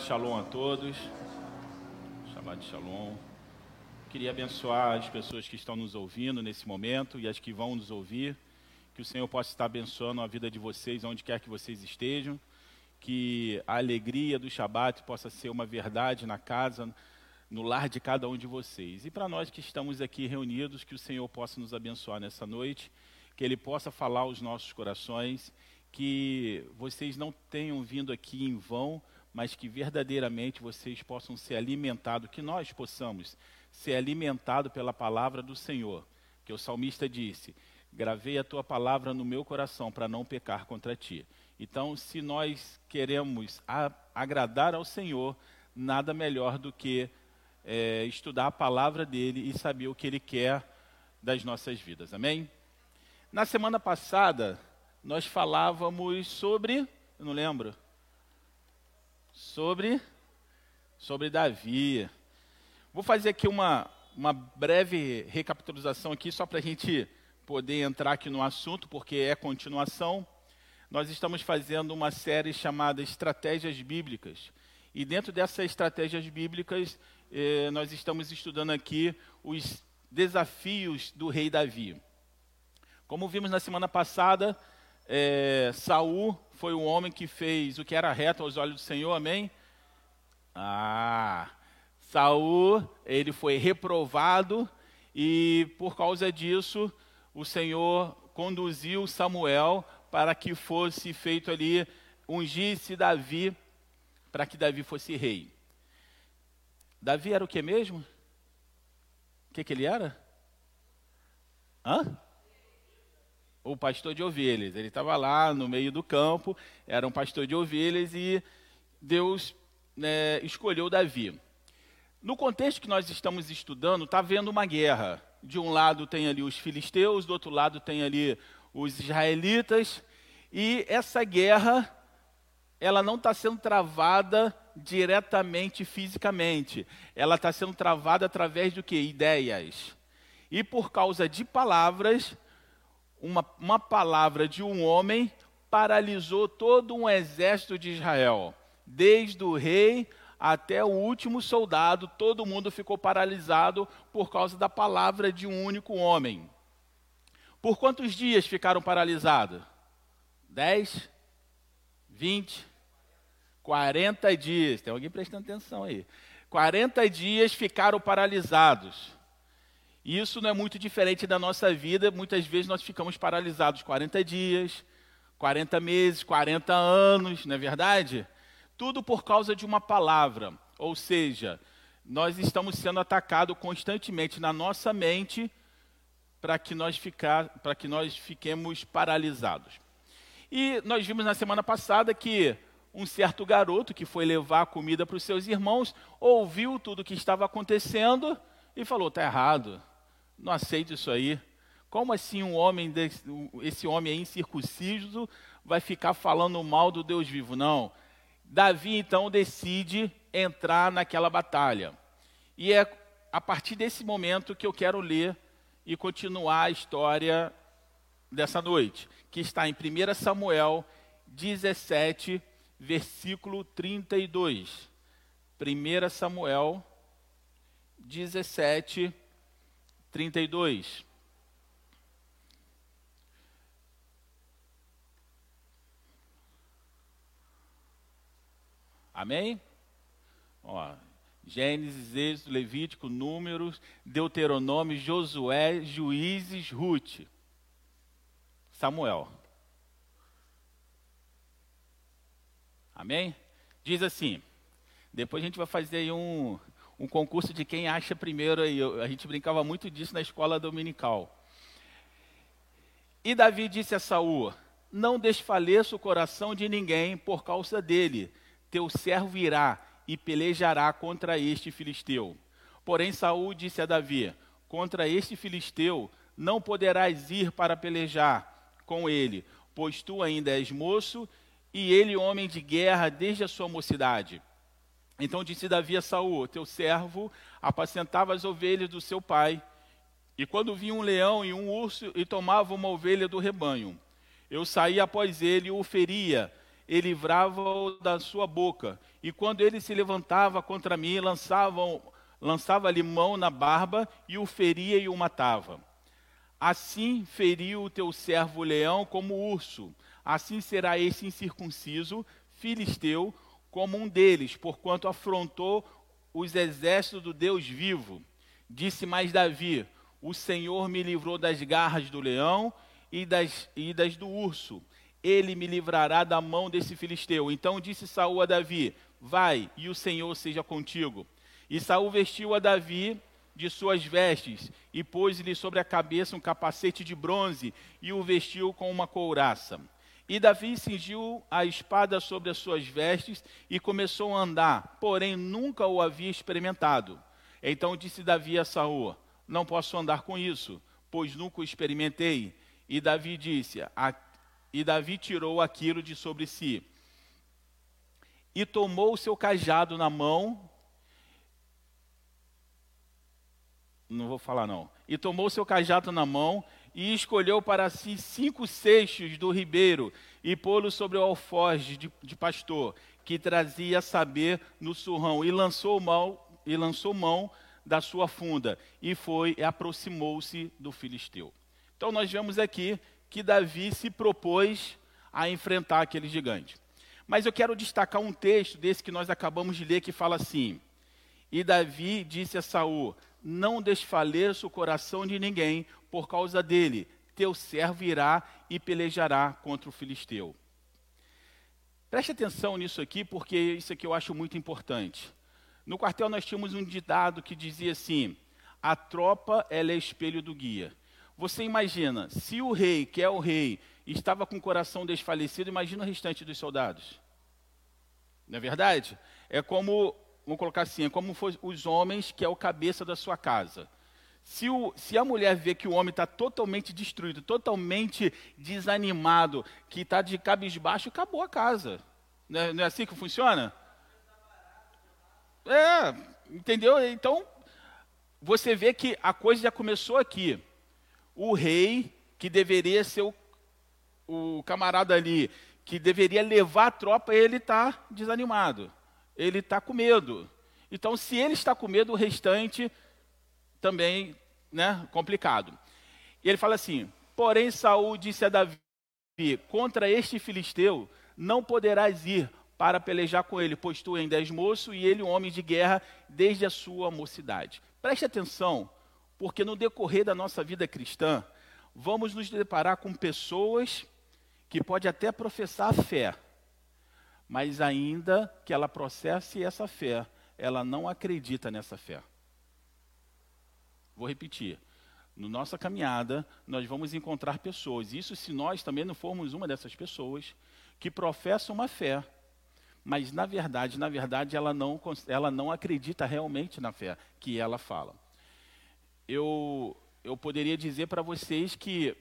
Shabbat Shalom a todos. Shabbat Shalom. Queria abençoar as pessoas que estão nos ouvindo nesse momento e as que vão nos ouvir. Que o Senhor possa estar abençoando a vida de vocês, onde quer que vocês estejam. Que a alegria do Shabat possa ser uma verdade na casa, no lar de cada um de vocês. E para nós que estamos aqui reunidos, que o Senhor possa nos abençoar nessa noite, que Ele possa falar aos nossos corações que vocês não tenham vindo aqui em vão, mas que verdadeiramente vocês possam ser alimentados, que nós possamos ser alimentados pela palavra do Senhor. Que o salmista disse: Gravei a tua palavra no meu coração para não pecar contra ti. Então, se nós queremos a, agradar ao Senhor, nada melhor do que é, estudar a palavra dele e saber o que ele quer das nossas vidas. Amém? Na semana passada, nós falávamos sobre, eu não lembro, sobre, sobre Davi. Vou fazer aqui uma, uma breve recapitulação aqui, só para a gente poder entrar aqui no assunto, porque é continuação. Nós estamos fazendo uma série chamada Estratégias Bíblicas. E dentro dessas estratégias bíblicas, eh, nós estamos estudando aqui os desafios do rei Davi. Como vimos na semana passada, é, Saul foi o homem que fez o que era reto aos olhos do Senhor, amém? Ah, Saul, ele foi reprovado e por causa disso o Senhor conduziu Samuel para que fosse feito ali, ungisse Davi, para que Davi fosse rei. Davi era o que mesmo? O que, que ele era? Hã? O pastor de ovelhas. Ele estava lá no meio do campo, era um pastor de ovelhas e Deus né, escolheu Davi. No contexto que nós estamos estudando, está havendo uma guerra. De um lado tem ali os filisteus, do outro lado tem ali os israelitas, e essa guerra ela não está sendo travada diretamente fisicamente, ela está sendo travada através de que? Ideias. E por causa de palavras, uma, uma palavra de um homem paralisou todo um exército de Israel. Desde o rei até o último soldado, todo mundo ficou paralisado por causa da palavra de um único homem. Por quantos dias ficaram paralisados? Dez? Vinte? Quarenta dias. Tem alguém prestando atenção aí. Quarenta dias ficaram paralisados. Isso não é muito diferente da nossa vida. Muitas vezes nós ficamos paralisados 40 dias, 40 meses, 40 anos, não é verdade? Tudo por causa de uma palavra. Ou seja, nós estamos sendo atacados constantemente na nossa mente para que nós que nós fiquemos paralisados. E nós vimos na semana passada que um certo garoto que foi levar comida para os seus irmãos ouviu tudo o que estava acontecendo e falou: "Está errado não aceito isso aí. Como assim um homem, desse, esse homem aí incircunciso vai ficar falando mal do Deus vivo? Não. Davi então decide entrar naquela batalha. E é a partir desse momento que eu quero ler e continuar a história dessa noite, que está em 1 Samuel 17, versículo 32. 1 Samuel 17, 32. Amém? Ó, Gênesis, Êxodo, Levítico, Números, Deuteronômio, Josué, Juízes, Ruth. Samuel. Amém? Diz assim. Depois a gente vai fazer um, um concurso de quem acha primeiro aí. A gente brincava muito disso na escola dominical. E Davi disse a Saul: Não desfaleça o coração de ninguém por causa dele. Teu servo irá e pelejará contra este filisteu. Porém Saul disse a Davi: Contra este filisteu não poderás ir para pelejar com ele, pois tu ainda és moço e ele homem de guerra desde a sua mocidade. Então disse Davi a Saul: Teu servo apacentava as ovelhas do seu pai. E quando vinha um leão e um urso e tomava uma ovelha do rebanho, eu saía após ele e o feria. e livrava-o da sua boca. E quando ele se levantava contra mim, lançava, lançava-lhe mão na barba e o feria e o matava. Assim feriu o teu servo leão como urso, assim será esse incircunciso, filisteu, como um deles, porquanto afrontou os exércitos do Deus vivo. Disse mais Davi: O Senhor me livrou das garras do leão e das, e das do urso. Ele me livrará da mão desse filisteu. Então disse Saul a Davi: Vai, e o Senhor seja contigo. E Saul vestiu a Davi de suas vestes e pôs-lhe sobre a cabeça um capacete de bronze e o vestiu com uma couraça. E Davi cingiu a espada sobre as suas vestes e começou a andar, porém nunca o havia experimentado. Então disse Davi a Saul: Não posso andar com isso, pois nunca o experimentei. E Davi disse: a... E Davi tirou aquilo de sobre si. E tomou o seu cajado na mão. Não vou falar não. E tomou o seu cajado na mão e escolheu para si cinco seixos do ribeiro e pô-lo sobre o alforje de, de, pastor, que trazia saber no surrão, e lançou mão, e lançou mão da sua funda, e foi e aproximou-se do filisteu. Então nós vemos aqui que Davi se propôs a enfrentar aquele gigante. Mas eu quero destacar um texto desse que nós acabamos de ler que fala assim: E Davi disse a Saul: Não desfaleça o coração de ninguém, por causa dele, teu servo irá e pelejará contra o filisteu. Preste atenção nisso aqui, porque isso aqui eu acho muito importante. No quartel nós tínhamos um ditado que dizia assim: a tropa ela é espelho do guia. Você imagina, se o rei, que é o rei, estava com o coração desfalecido, imagina o restante dos soldados. Não é verdade? É como, vamos colocar assim, é como os homens que é o cabeça da sua casa. Se, o, se, a mulher vê que o homem está totalmente destruído, totalmente desanimado, que está de cabisbaixo, acabou a casa. Não é, não é, assim que funciona? É, entendeu? Então, você vê que a coisa já começou aqui. O rei, que deveria ser o, o camarada ali, que deveria levar a tropa, ele está desanimado. Ele está com medo. Então, se ele está com medo, o restante também, né, complicado. E ele fala assim: Porém, Saul disse a Davi: Contra este filisteu não poderás ir para pelejar com ele, pois tu ainda és moço e ele um homem de guerra desde a sua mocidade. Preste atenção, porque no decorrer da nossa vida cristã, vamos nos deparar com pessoas que pode até professar a fé, mas ainda que ela processe essa fé, ela não acredita nessa fé. Vou repetir. No nossa caminhada, nós vamos encontrar pessoas, isso se nós também não formos uma dessas pessoas, que professam uma fé, mas na verdade, na verdade, ela não, ela não acredita realmente na fé que ela fala. Eu, eu poderia dizer para vocês que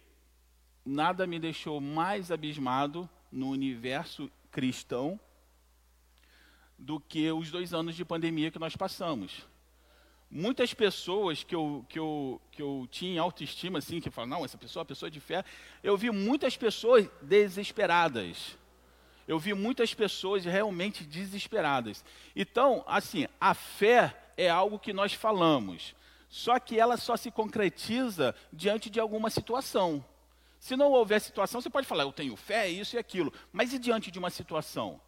nada me deixou mais abismado no universo cristão do que os dois anos de pandemia que nós passamos muitas pessoas que eu, que eu, que eu tinha autoestima, assim, que falam, não, essa pessoa é pessoa de fé, eu vi muitas pessoas desesperadas. Eu vi muitas pessoas realmente desesperadas. Então, assim, a fé é algo que nós falamos, só que ela só se concretiza diante de alguma situação. Se não houver situação, você pode falar, eu tenho fé, isso e aquilo, mas e diante de uma situação?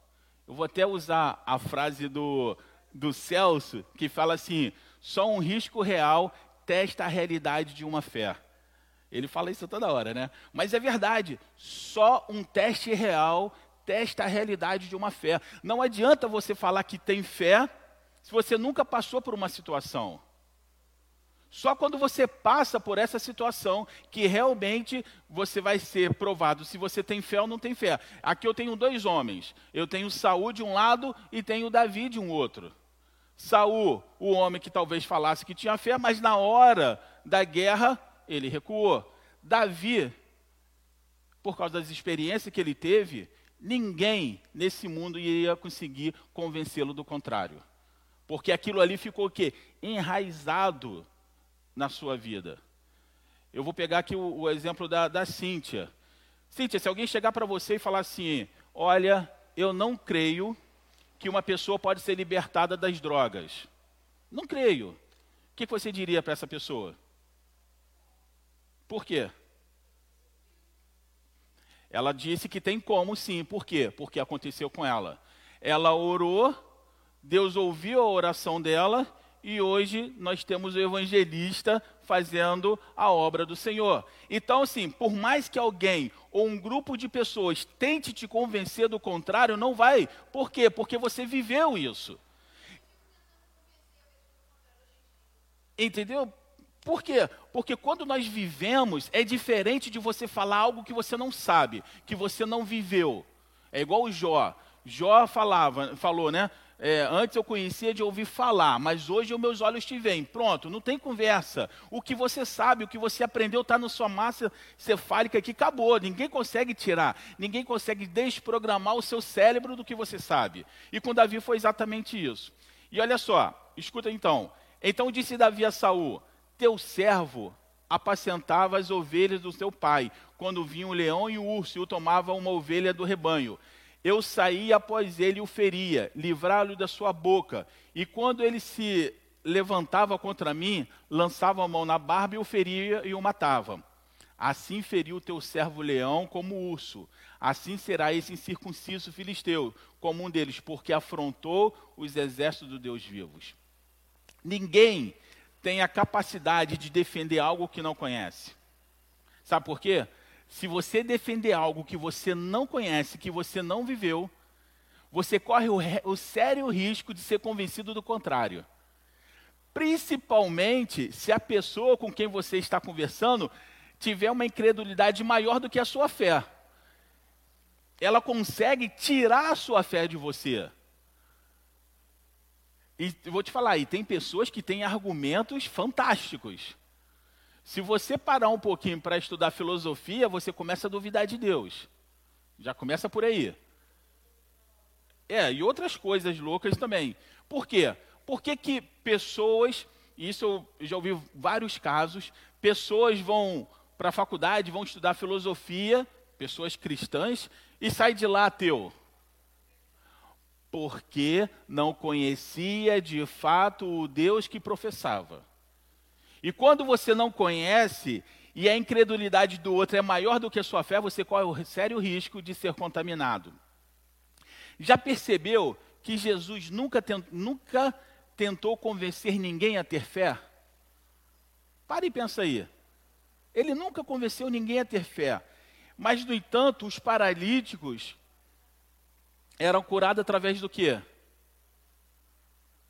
Eu vou até usar a frase do, do Celso, que fala assim: só um risco real testa a realidade de uma fé. Ele fala isso toda hora, né? Mas é verdade, só um teste real testa a realidade de uma fé. Não adianta você falar que tem fé se você nunca passou por uma situação. Só quando você passa por essa situação que realmente você vai ser provado se você tem fé ou não tem fé. Aqui eu tenho dois homens. Eu tenho Saúl de um lado e tenho Davi de um outro. Saul, o homem que talvez falasse que tinha fé, mas na hora da guerra ele recuou. Davi, por causa das experiências que ele teve, ninguém nesse mundo iria conseguir convencê-lo do contrário. Porque aquilo ali ficou o quê? Enraizado na sua vida. Eu vou pegar aqui o, o exemplo da, da Cíntia. Cíntia, se alguém chegar para você e falar assim, olha, eu não creio que uma pessoa pode ser libertada das drogas. Não creio. O que você diria para essa pessoa? Por quê? Ela disse que tem como sim. Por quê? Porque aconteceu com ela. Ela orou, Deus ouviu a oração dela e hoje nós temos o evangelista fazendo a obra do Senhor. Então, assim, por mais que alguém ou um grupo de pessoas tente te convencer do contrário, não vai. Por quê? Porque você viveu isso. Entendeu? Por quê? Porque quando nós vivemos, é diferente de você falar algo que você não sabe, que você não viveu. É igual o Jó. Jó falava, falou, né? É, antes eu conhecia de ouvir falar, mas hoje os meus olhos te veem. Pronto, não tem conversa. O que você sabe, o que você aprendeu está na sua massa cefálica que acabou. Ninguém consegue tirar, ninguém consegue desprogramar o seu cérebro do que você sabe. E com Davi foi exatamente isso. E olha só, escuta então. Então disse Davi a Saul: Teu servo apacentava as ovelhas do seu pai, quando vinha o leão e o urso e o tomava uma ovelha do rebanho. Eu saía após ele e o feria, livrá-lo da sua boca. E quando ele se levantava contra mim, lançava a mão na barba e o feria e o matava. Assim feriu o teu servo leão como urso. Assim será esse incircunciso filisteu, como um deles, porque afrontou os exércitos do Deus vivos. Ninguém tem a capacidade de defender algo que não conhece. Sabe por quê? Se você defender algo que você não conhece, que você não viveu, você corre o, o sério risco de ser convencido do contrário. Principalmente se a pessoa com quem você está conversando tiver uma incredulidade maior do que a sua fé. Ela consegue tirar a sua fé de você. E vou te falar, e tem pessoas que têm argumentos fantásticos. Se você parar um pouquinho para estudar filosofia, você começa a duvidar de Deus. Já começa por aí. É, e outras coisas loucas também. Por quê? Porque que pessoas, isso eu já ouvi vários casos, pessoas vão para a faculdade, vão estudar filosofia, pessoas cristãs, e saem de lá ateu. Porque não conhecia de fato o Deus que professava. E quando você não conhece e a incredulidade do outro é maior do que a sua fé, você corre o sério risco de ser contaminado. Já percebeu que Jesus nunca, tent, nunca tentou convencer ninguém a ter fé? Pare e pensa aí. Ele nunca convenceu ninguém a ter fé. Mas, no entanto, os paralíticos eram curados através do quê?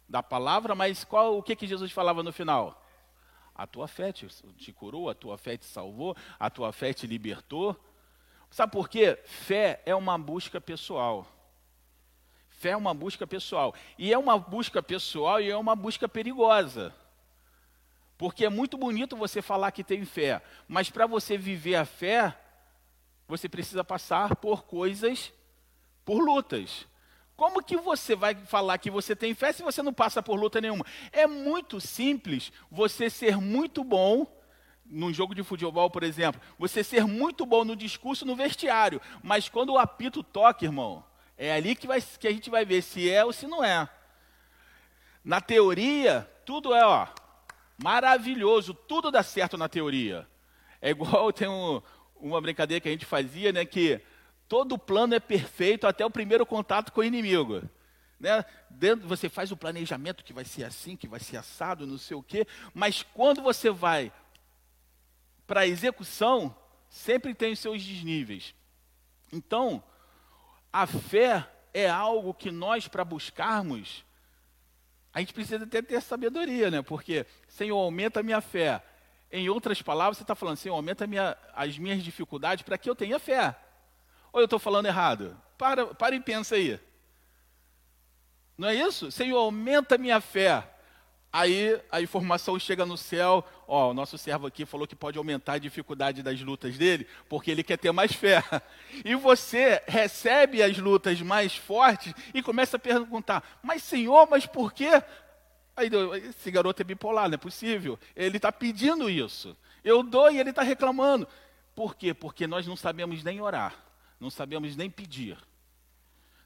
Da palavra, mas qual o que, que Jesus falava no final? A tua fé te, te curou, a tua fé te salvou, a tua fé te libertou. Sabe por quê? Fé é uma busca pessoal. Fé é uma busca pessoal. E é uma busca pessoal e é uma busca perigosa. Porque é muito bonito você falar que tem fé, mas para você viver a fé, você precisa passar por coisas, por lutas. Como que você vai falar que você tem fé se você não passa por luta nenhuma? É muito simples você ser muito bom num jogo de futebol, por exemplo, você ser muito bom no discurso no vestiário, mas quando o apito toca, irmão, é ali que, vai, que a gente vai ver se é ou se não é. Na teoria, tudo é ó, maravilhoso, tudo dá certo na teoria. É igual tem um, uma brincadeira que a gente fazia, né, que todo plano é perfeito até o primeiro contato com o inimigo. Né? Dentro, você faz o planejamento que vai ser assim, que vai ser assado, não sei o quê, mas quando você vai para a execução, sempre tem os seus desníveis. Então, a fé é algo que nós, para buscarmos, a gente precisa até ter sabedoria, né? Porque, Senhor, aumenta a minha fé. Em outras palavras, você está falando, Senhor, aumenta minha, as minhas dificuldades para que eu tenha fé. Ou eu estou falando errado? Para, para e pensa aí. Não é isso? Senhor, aumenta a minha fé. Aí a informação chega no céu, ó, o nosso servo aqui falou que pode aumentar a dificuldade das lutas dele, porque ele quer ter mais fé. E você recebe as lutas mais fortes e começa a perguntar: "Mas Senhor, mas por quê?" Aí esse garoto é bipolar, não é possível. Ele está pedindo isso. Eu dou e ele está reclamando. Por quê? Porque nós não sabemos nem orar não sabemos nem pedir.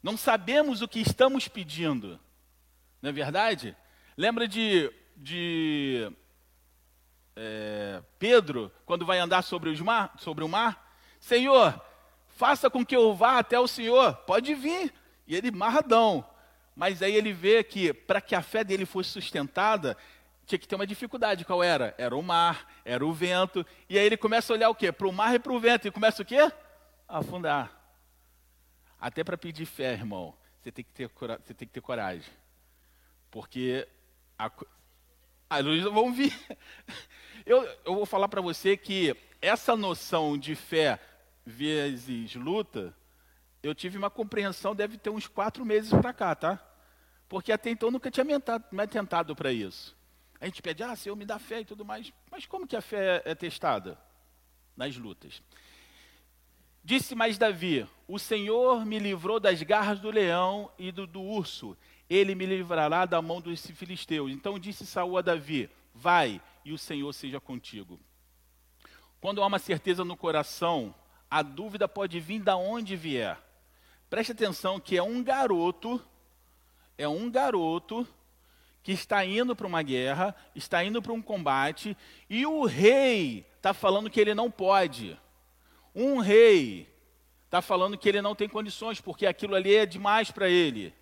Não sabemos o que estamos pedindo. Não é verdade? Lembra de, de é, Pedro, quando vai andar sobre, os mar, sobre o mar? Senhor, faça com que eu vá até o Senhor. Pode vir. E ele marradão. Mas aí ele vê que para que a fé dele fosse sustentada, tinha que ter uma dificuldade. Qual era? Era o mar, era o vento. E aí ele começa a olhar o quê? Para o mar e para o vento. E começa o quê? Afundar. Até para pedir fé, irmão, você tem que ter, você tem que ter coragem. Porque a, a luz vão vir. Eu, eu vou falar para você que essa noção de fé vezes luta, eu tive uma compreensão, deve ter uns quatro meses para cá, tá? Porque até então nunca tinha me atentado para isso. A gente pede, ah, Senhor, me dá fé e tudo mais. Mas como que a fé é testada? Nas lutas. Disse mais Davi: O Senhor me livrou das garras do leão e do, do urso ele me livrará da mão dos filisteus. Então disse Saul a Davi: Vai, e o Senhor seja contigo. Quando há uma certeza no coração, a dúvida pode vir da onde vier. Preste atenção que é um garoto, é um garoto que está indo para uma guerra, está indo para um combate, e o rei está falando que ele não pode. Um rei está falando que ele não tem condições, porque aquilo ali é demais para ele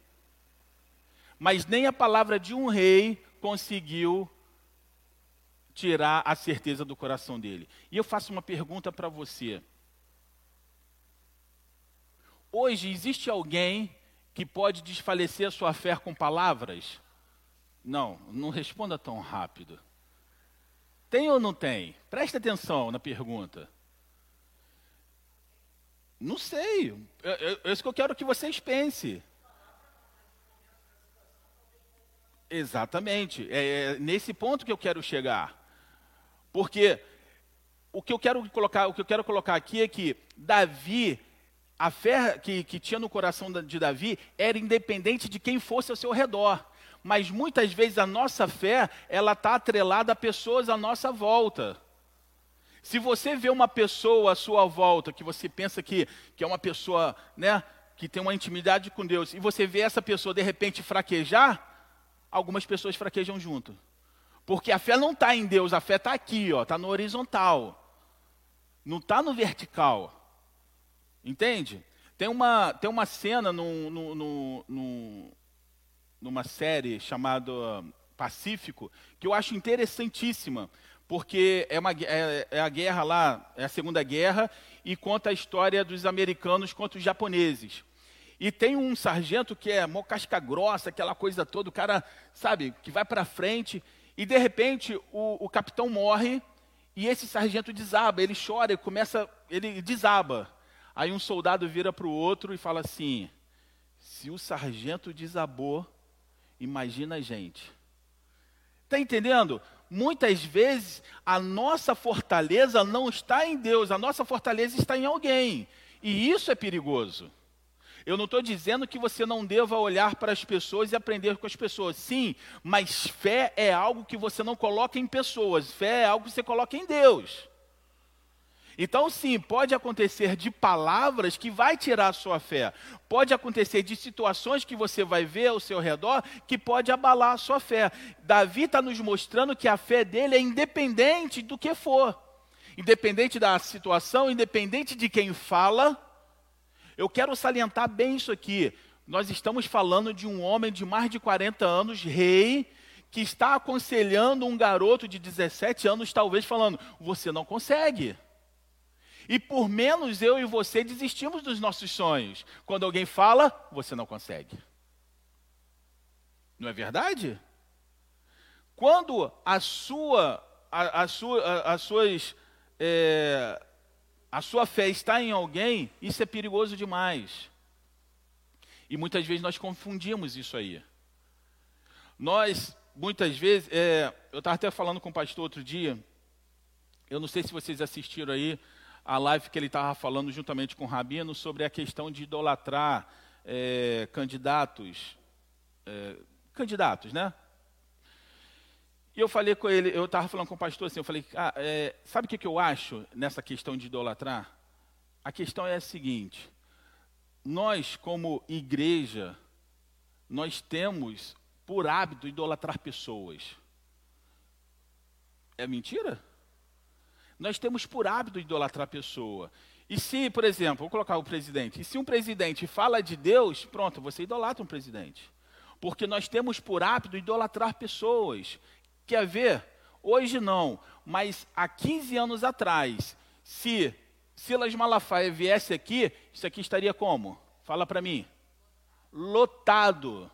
mas nem a palavra de um rei conseguiu tirar a certeza do coração dele. E eu faço uma pergunta para você. Hoje existe alguém que pode desfalecer a sua fé com palavras? Não, não responda tão rápido. Tem ou não tem? Preste atenção na pergunta. Não sei. É, é isso que eu quero que vocês pensem. Exatamente. É, é nesse ponto que eu quero chegar. Porque o que eu quero colocar, o que eu quero colocar aqui é que Davi, a fé que, que tinha no coração de Davi era independente de quem fosse ao seu redor. Mas muitas vezes a nossa fé, ela está atrelada a pessoas à nossa volta. Se você vê uma pessoa à sua volta, que você pensa que, que é uma pessoa né, que tem uma intimidade com Deus, e você vê essa pessoa de repente fraquejar, algumas pessoas fraquejam junto. Porque a fé não está em Deus, a fé está aqui, está no horizontal. Não está no vertical. Entende? Tem uma, tem uma cena numa série chamada Pacífico que eu acho interessantíssima, porque é, uma, é, é, a guerra lá, é a Segunda Guerra, e conta a história dos americanos contra os japoneses. E tem um sargento que é mó casca grossa, aquela coisa toda, o cara, sabe, que vai para frente, e de repente o, o capitão morre e esse sargento desaba, ele chora, ele começa, ele desaba. Aí um soldado vira para o outro e fala assim: se o sargento desabou, imagina a gente. Está entendendo? Muitas vezes a nossa fortaleza não está em Deus, a nossa fortaleza está em alguém. E isso é perigoso. Eu não estou dizendo que você não deva olhar para as pessoas e aprender com as pessoas. Sim, mas fé é algo que você não coloca em pessoas. Fé é algo que você coloca em Deus. Então, sim, pode acontecer de palavras que vai tirar a sua fé. Pode acontecer de situações que você vai ver ao seu redor que pode abalar a sua fé. Davi está nos mostrando que a fé dele é independente do que for. Independente da situação, independente de quem fala, eu quero salientar bem isso aqui. Nós estamos falando de um homem de mais de 40 anos, rei, que está aconselhando um garoto de 17 anos, talvez falando: você não consegue. E por menos eu e você desistimos dos nossos sonhos. Quando alguém fala, você não consegue. Não é verdade? Quando a sua, a, a sua, a, as suas é, a sua fé está em alguém, isso é perigoso demais. E muitas vezes nós confundimos isso aí. Nós, muitas vezes, é, eu estava até falando com o pastor outro dia, eu não sei se vocês assistiram aí a live que ele estava falando juntamente com o Rabino sobre a questão de idolatrar é, candidatos, é, candidatos, né? E eu falei com ele, eu estava falando com o pastor assim, eu falei, ah, é, sabe o que, que eu acho nessa questão de idolatrar? A questão é a seguinte, nós, como igreja, nós temos por hábito idolatrar pessoas. É mentira? Nós temos por hábito idolatrar pessoa. E se, por exemplo, vou colocar o presidente, e se um presidente fala de Deus, pronto, você idolatra um presidente. Porque nós temos por hábito idolatrar pessoas. Quer ver? Hoje não, mas há 15 anos atrás, se Silas Malafaia viesse aqui, isso aqui estaria como? Fala para mim. Lotado.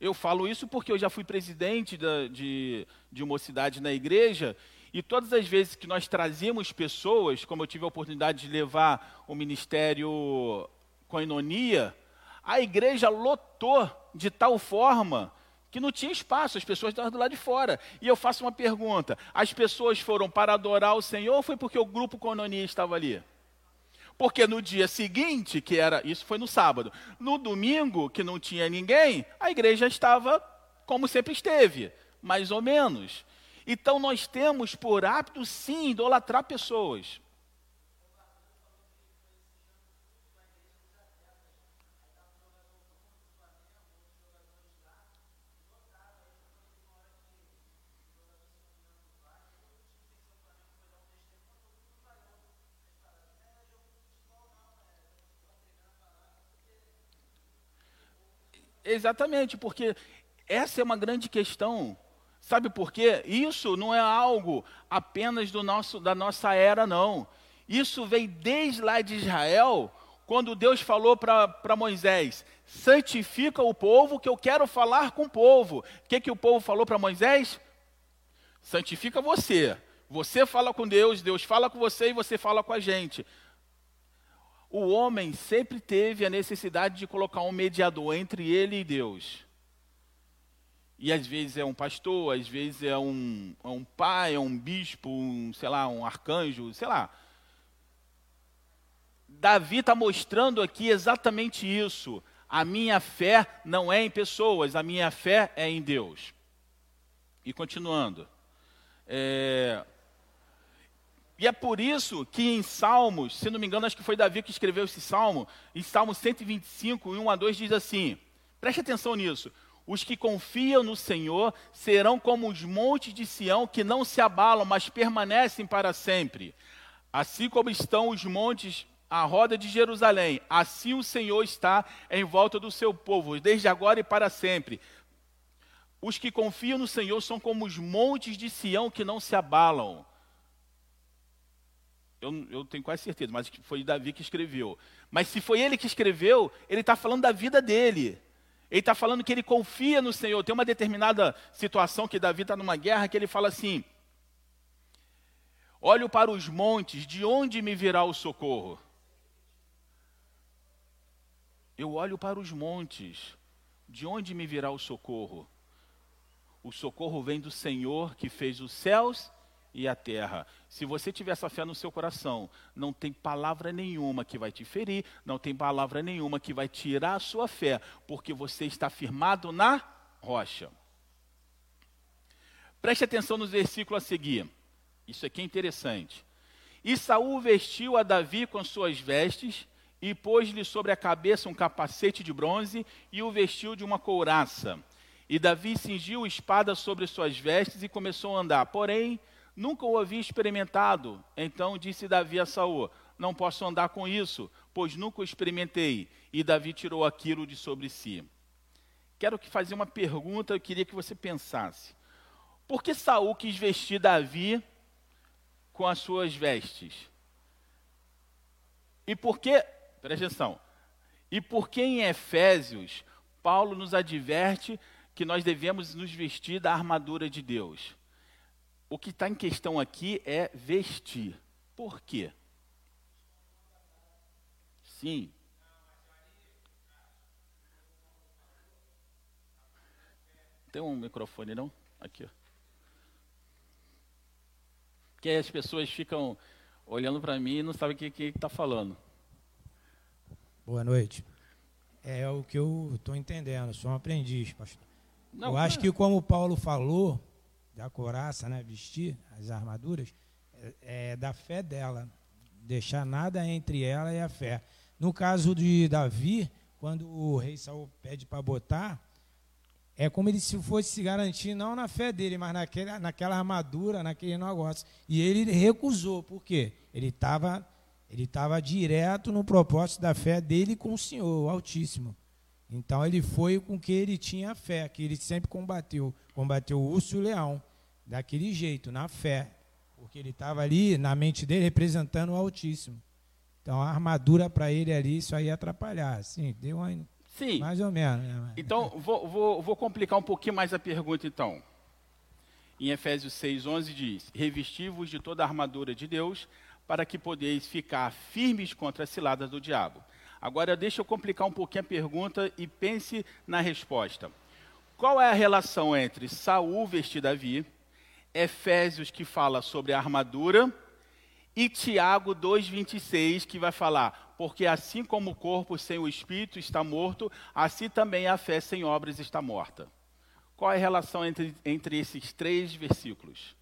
Eu falo isso porque eu já fui presidente da, de, de uma cidade na igreja e todas as vezes que nós trazíamos pessoas, como eu tive a oportunidade de levar o ministério Coinonia, a igreja lotou de tal forma que não tinha espaço, as pessoas estavam do lado de fora. E eu faço uma pergunta: as pessoas foram para adorar o Senhor ou foi porque o grupo Coinonia estava ali? Porque no dia seguinte, que era, isso foi no sábado, no domingo, que não tinha ninguém, a igreja estava como sempre esteve, mais ou menos. Então nós temos por hábito, sim, idolatrar pessoas. Exatamente, porque essa é uma grande questão Sabe por quê? Isso não é algo apenas do nosso, da nossa era, não. Isso vem desde lá de Israel, quando Deus falou para Moisés: santifica o povo, que eu quero falar com o povo. O que, que o povo falou para Moisés? Santifica você. Você fala com Deus, Deus fala com você e você fala com a gente. O homem sempre teve a necessidade de colocar um mediador entre ele e Deus. E às vezes é um pastor, às vezes é um, é um pai, é um bispo, um, sei lá, um arcanjo, sei lá. Davi está mostrando aqui exatamente isso. A minha fé não é em pessoas, a minha fé é em Deus. E continuando. É... E é por isso que em Salmos, se não me engano, acho que foi Davi que escreveu esse salmo, em Salmo 125, 1 a 2, diz assim: preste atenção nisso. Os que confiam no Senhor serão como os montes de Sião que não se abalam, mas permanecem para sempre. Assim como estão os montes à roda de Jerusalém, assim o Senhor está em volta do seu povo, desde agora e para sempre. Os que confiam no Senhor são como os montes de Sião que não se abalam. Eu, eu tenho quase certeza, mas foi Davi que escreveu. Mas se foi ele que escreveu, ele está falando da vida dele. Ele está falando que ele confia no Senhor. Tem uma determinada situação que Davi está numa guerra que ele fala assim: Olho para os montes, de onde me virá o socorro? Eu olho para os montes, de onde me virá o socorro? O socorro vem do Senhor que fez os céus e a terra. Se você tiver essa fé no seu coração, não tem palavra nenhuma que vai te ferir, não tem palavra nenhuma que vai tirar a sua fé, porque você está firmado na rocha. Preste atenção nos versículos a seguir. Isso aqui é interessante. E Saul vestiu a Davi com suas vestes e pôs-lhe sobre a cabeça um capacete de bronze e o vestiu de uma couraça. E Davi cingiu espada sobre suas vestes e começou a andar. Porém, Nunca o havia experimentado. Então disse Davi a Saul: Não posso andar com isso, pois nunca o experimentei. E Davi tirou aquilo de sobre si. Quero que fazer uma pergunta, eu queria que você pensasse. Por que Saul quis vestir Davi com as suas vestes? E por que, presta atenção, e por que em Efésios Paulo nos adverte que nós devemos nos vestir da armadura de Deus? O que está em questão aqui é vestir. Por quê? Sim. Tem um microfone, não? Aqui. Ó. Porque as pessoas ficam olhando para mim e não sabem o que está falando. Boa noite. É o que eu estou entendendo, sou um aprendiz, pastor. Não, eu acho que como o Paulo falou, da coraça, né, vestir as armaduras, é, é da fé dela. Deixar nada entre ela e a fé. No caso de Davi, quando o rei Saul pede para botar, é como ele se fosse se garantir não na fé dele, mas naquele, naquela armadura, naquele negócio. E ele recusou, por quê? Ele estava ele tava direto no propósito da fé dele com o Senhor, o Altíssimo. Então ele foi com que ele tinha fé, que ele sempre combateu. Combateu o urso e o leão, daquele jeito, na fé. Porque ele estava ali, na mente dele, representando o Altíssimo. Então a armadura para ele ali, isso aí ia atrapalhar. Sim, deu uma Sim. Mais ou menos. Né? Então, vou, vou, vou complicar um pouquinho mais a pergunta, então. Em Efésios 6, 11 diz, Revesti-vos de toda a armadura de Deus, para que podeis ficar firmes contra as ciladas do diabo. Agora, deixa eu complicar um pouquinho a pergunta e pense na resposta. Qual é a relação entre Saul vestir Davi, Efésios que fala sobre a armadura e Tiago 2,26 que vai falar porque assim como o corpo sem o espírito está morto, assim também a fé sem obras está morta. Qual é a relação entre, entre esses três versículos?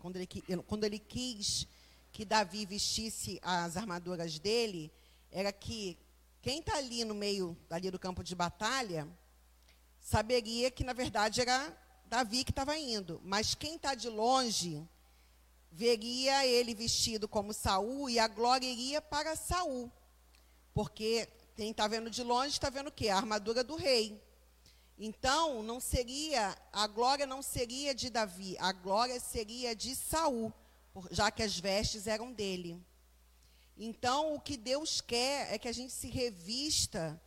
Quando ele, quando ele quis que Davi vestisse as armaduras dele, era que quem está ali no meio ali do campo de batalha saberia que na verdade era Davi que estava indo, mas quem está de longe veria ele vestido como Saul e a glória iria para Saul. Porque quem está vendo de longe está vendo o quê? A armadura do rei. Então, não seria, a glória não seria de Davi, a glória seria de Saul, já que as vestes eram dele. Então, o que Deus quer é que a gente se revista,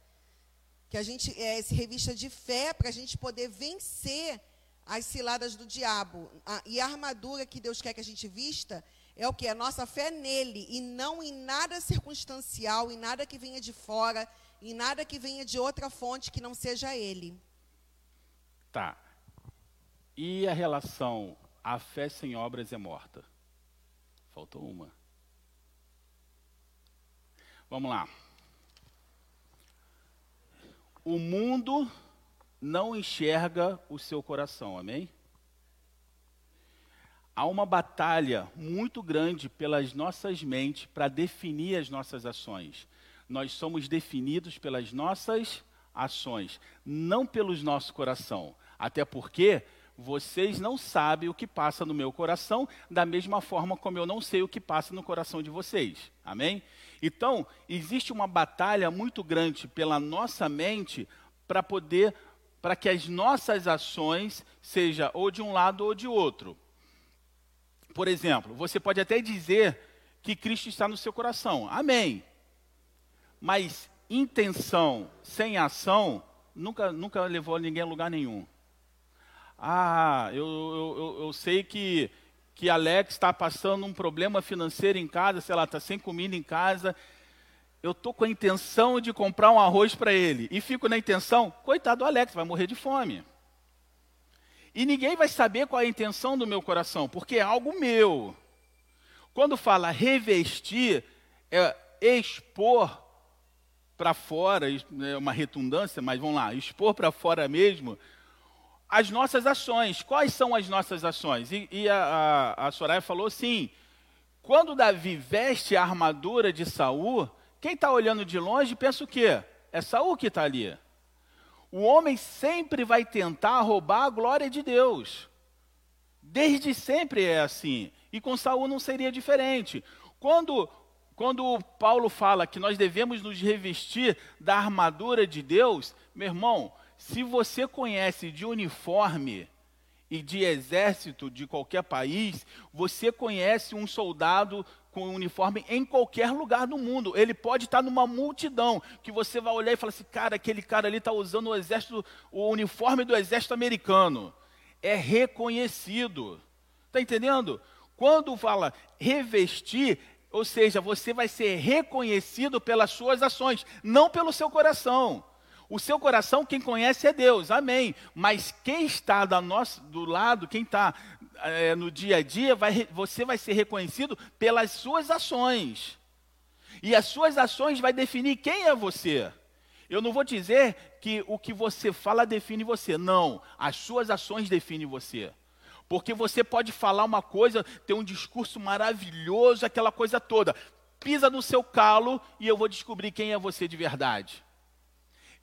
que a gente é, se revista de fé para a gente poder vencer as ciladas do diabo. e a armadura que Deus quer que a gente vista é o que? A nossa fé nele e não em nada circunstancial, em nada que venha de fora, em nada que venha de outra fonte que não seja ele. Tá. E a relação a fé sem obras é morta? Faltou uma. Vamos lá. O mundo não enxerga o seu coração, amém? Há uma batalha muito grande pelas nossas mentes para definir as nossas ações. Nós somos definidos pelas nossas ações, não pelos nosso coração. Até porque vocês não sabem o que passa no meu coração, da mesma forma como eu não sei o que passa no coração de vocês. Amém? Então, existe uma batalha muito grande pela nossa mente para poder para que as nossas ações seja ou de um lado ou de outro. Por exemplo, você pode até dizer que Cristo está no seu coração. Amém. Mas intenção sem ação nunca, nunca levou ninguém a lugar nenhum. Ah, eu, eu, eu sei que, que Alex está passando um problema financeiro em casa, sei lá, está sem comida em casa, eu estou com a intenção de comprar um arroz para ele e fico na intenção, coitado do Alex, vai morrer de fome. E ninguém vai saber qual é a intenção do meu coração, porque é algo meu. Quando fala revestir, é expor para fora, é uma redundância, mas vamos lá, expor para fora mesmo as nossas ações. Quais são as nossas ações? E, e a, a, a Soraya falou assim: quando Davi veste a armadura de Saul, quem está olhando de longe pensa o quê? É Saul que está ali. O homem sempre vai tentar roubar a glória de Deus. Desde sempre é assim. E com Saul não seria diferente. Quando, quando Paulo fala que nós devemos nos revestir da armadura de Deus, meu irmão, se você conhece de uniforme e de exército de qualquer país, você conhece um soldado com uniforme em qualquer lugar do mundo. Ele pode estar numa multidão que você vai olhar e falar assim: cara, aquele cara ali está usando o exército, o uniforme do exército americano. É reconhecido. Está entendendo? Quando fala revestir, ou seja, você vai ser reconhecido pelas suas ações, não pelo seu coração. O seu coração, quem conhece é Deus, amém. Mas quem está do, nosso, do lado, quem está é, no dia a dia, vai, você vai ser reconhecido pelas suas ações. E as suas ações vai definir quem é você. Eu não vou dizer que o que você fala define você. Não, as suas ações definem você. Porque você pode falar uma coisa, ter um discurso maravilhoso, aquela coisa toda. Pisa no seu calo e eu vou descobrir quem é você de verdade.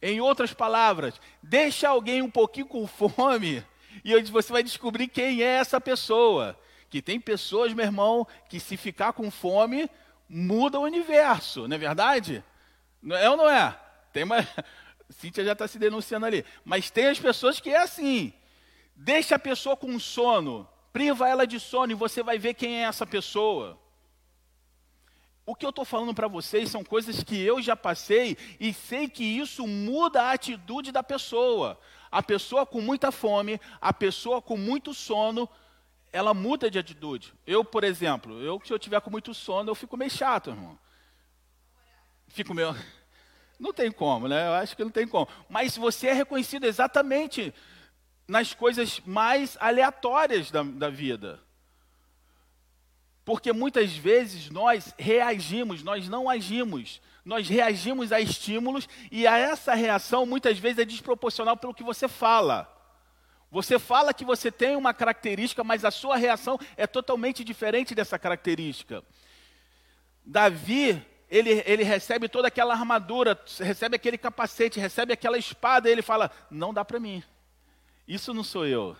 Em outras palavras, deixa alguém um pouquinho com fome e você vai descobrir quem é essa pessoa. Que tem pessoas, meu irmão, que se ficar com fome, muda o universo, não é verdade? É ou não é? Tem uma. Cíntia já está se denunciando ali. Mas tem as pessoas que é assim. Deixa a pessoa com sono, priva ela de sono e você vai ver quem é essa pessoa. O que eu estou falando para vocês são coisas que eu já passei e sei que isso muda a atitude da pessoa. A pessoa com muita fome, a pessoa com muito sono, ela muda de atitude. Eu, por exemplo, eu se eu tiver com muito sono, eu fico meio chato, irmão. Fico meio. Não tem como, né? Eu acho que não tem como. Mas você é reconhecido exatamente nas coisas mais aleatórias da, da vida. Porque muitas vezes nós reagimos, nós não agimos. Nós reagimos a estímulos e a essa reação muitas vezes é desproporcional pelo que você fala. Você fala que você tem uma característica, mas a sua reação é totalmente diferente dessa característica. Davi, ele, ele recebe toda aquela armadura, recebe aquele capacete, recebe aquela espada, e ele fala: Não dá para mim. Isso não sou eu.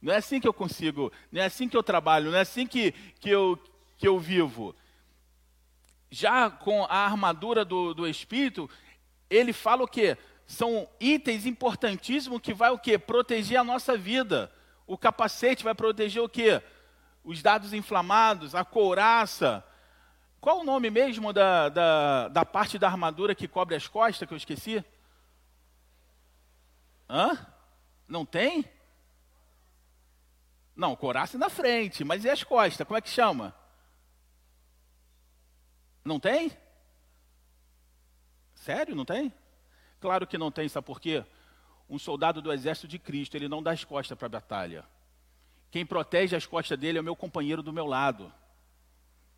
Não é assim que eu consigo, não é assim que eu trabalho, não é assim que, que, eu, que eu vivo. Já com a armadura do, do Espírito, ele fala o quê? são itens importantíssimos que vai o quê? Proteger a nossa vida. O capacete vai proteger o quê? Os dados inflamados, a couraça. Qual o nome mesmo da, da, da parte da armadura que cobre as costas, que eu esqueci? Hã? Não tem? Não, couraça é na frente, mas e as costas? Como é que chama? Não tem? Sério, não tem? Claro que não tem, sabe por quê? Um soldado do exército de Cristo, ele não dá as costas para a batalha. Quem protege as costas dele é o meu companheiro do meu lado.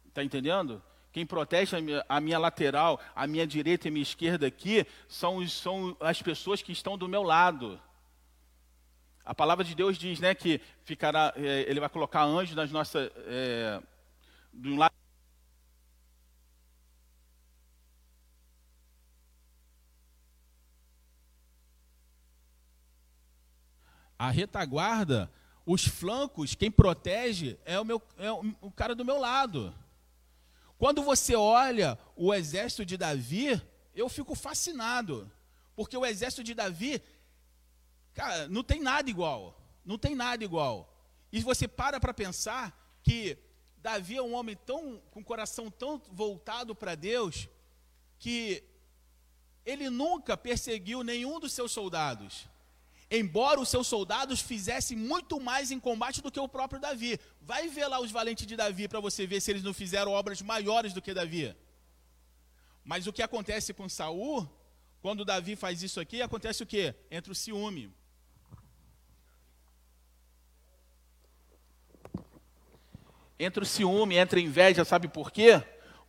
Está entendendo? Quem protege a minha, a minha, lateral, a minha direita e a minha esquerda aqui, são, são as pessoas que estão do meu lado. A palavra de Deus diz né, que ficará, é, ele vai colocar anjos nas nossas. É, de um lado a retaguarda, os flancos, quem protege é o, meu, é o cara do meu lado. Quando você olha o exército de Davi, eu fico fascinado. Porque o exército de Davi, cara, não tem nada igual. Não tem nada igual. E você para para pensar que Davi é um homem tão com o coração tão voltado para Deus que ele nunca perseguiu nenhum dos seus soldados embora os seus soldados fizessem muito mais em combate do que o próprio Davi. Vai ver lá os valentes de Davi para você ver se eles não fizeram obras maiores do que Davi. Mas o que acontece com Saul, quando Davi faz isso aqui, acontece o que? Entra o ciúme. Entra o ciúme, entra a inveja, sabe por quê?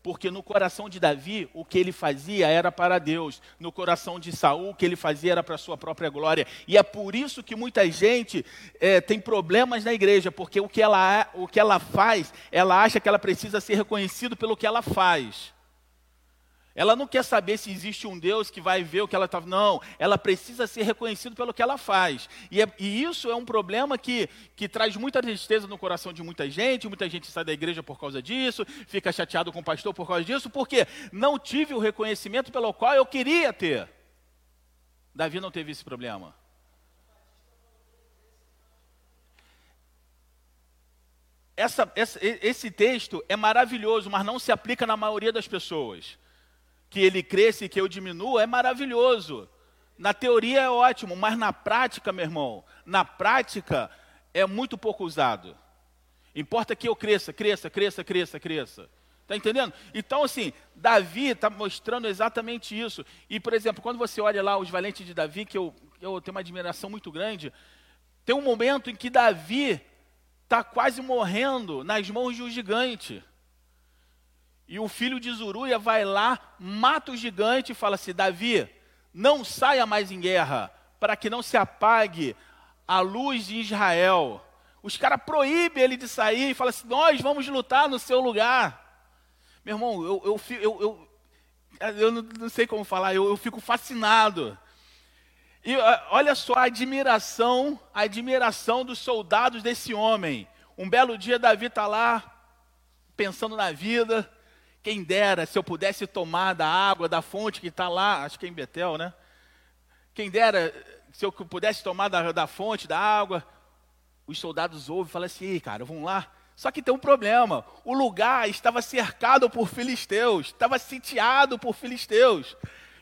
porque no coração de Davi o que ele fazia era para Deus, no coração de Saul o que ele fazia era para a sua própria glória. E é por isso que muita gente é, tem problemas na igreja, porque o que, ela, o que ela faz, ela acha que ela precisa ser reconhecido pelo que ela faz. Ela não quer saber se existe um Deus que vai ver o que ela está. Não, ela precisa ser reconhecida pelo que ela faz. E, é, e, isso é um problema que, que traz muita tristeza no coração de muita gente. Muita gente sai da igreja por causa disso, fica chateado com o pastor por causa disso, porque não tive o reconhecimento pelo qual eu queria ter. Davi não teve esse problema. Essa, essa, esse texto é maravilhoso, mas não se aplica na maioria das pessoas que ele cresça e que eu diminua é maravilhoso. Na teoria é ótimo, mas na prática, meu irmão, na prática é muito pouco usado. Importa que eu cresça, cresça, cresça, cresça, cresça. Está entendendo? Então, assim, Davi está mostrando exatamente isso. E, por exemplo, quando você olha lá os valentes de Davi, que eu, eu tenho uma admiração muito grande, tem um momento em que Davi está quase morrendo nas mãos de um gigante. E o filho de Zuruia vai lá, mata o gigante e fala assim: Davi, não saia mais em guerra, para que não se apague a luz de Israel. Os caras proíbem ele de sair e falam assim: nós vamos lutar no seu lugar. Meu irmão, eu, eu, eu, eu, não, sei como falar, eu fico fascinado. E olha só a admiração, a admiração dos soldados desse homem. Um belo dia, Davi está lá, pensando na vida. Quem dera se eu pudesse tomar da água da fonte que está lá, acho que é em Betel, né? Quem dera se eu pudesse tomar da, da fonte, da água. Os soldados ouvem e falam assim: cara, vamos lá. Só que tem um problema: o lugar estava cercado por filisteus, estava sitiado por filisteus.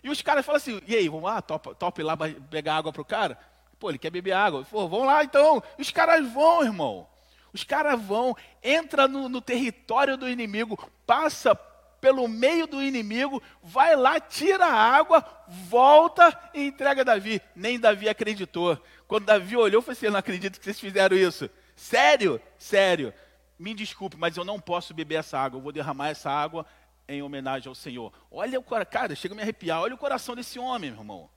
E os caras falam assim: e aí, vamos lá, top, top lá pegar água para o cara? Pô, ele quer beber água. Pô, vamos lá então. E os caras vão, irmão. Os caras vão, entra no, no território do inimigo, passa pelo meio do inimigo, vai lá, tira a água, volta e entrega Davi. Nem Davi acreditou. Quando Davi olhou, falou assim: Eu não acredito que vocês fizeram isso. Sério? Sério. Me desculpe, mas eu não posso beber essa água. Eu vou derramar essa água em homenagem ao Senhor. Olha o coração, cara, chega a me arrepiar. Olha o coração desse homem, meu irmão.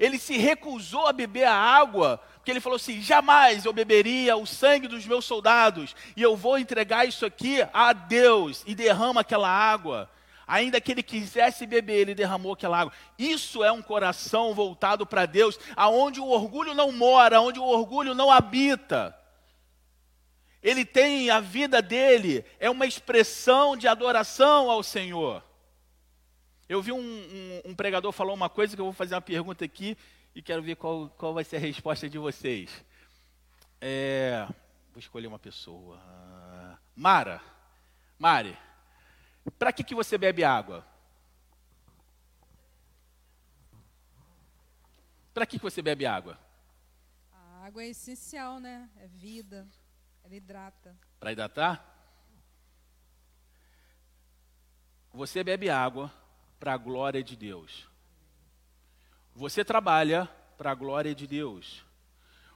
Ele se recusou a beber a água, porque ele falou assim: jamais eu beberia o sangue dos meus soldados, e eu vou entregar isso aqui a Deus, e derrama aquela água. Ainda que ele quisesse beber, ele derramou aquela água. Isso é um coração voltado para Deus, aonde o orgulho não mora, onde o orgulho não habita. Ele tem a vida dele, é uma expressão de adoração ao Senhor. Eu vi um, um, um, pregador falar uma coisa que eu vou fazer uma pergunta aqui e quero ver qual, qual vai ser a resposta de vocês. É, vou escolher uma pessoa. Mara. Mari, para que, que você bebe água? Para que, que você bebe água? A água é essencial, né? É vida. Ela hidrata. Para hidratar? Você bebe água para a glória de Deus. Você trabalha para a glória de Deus.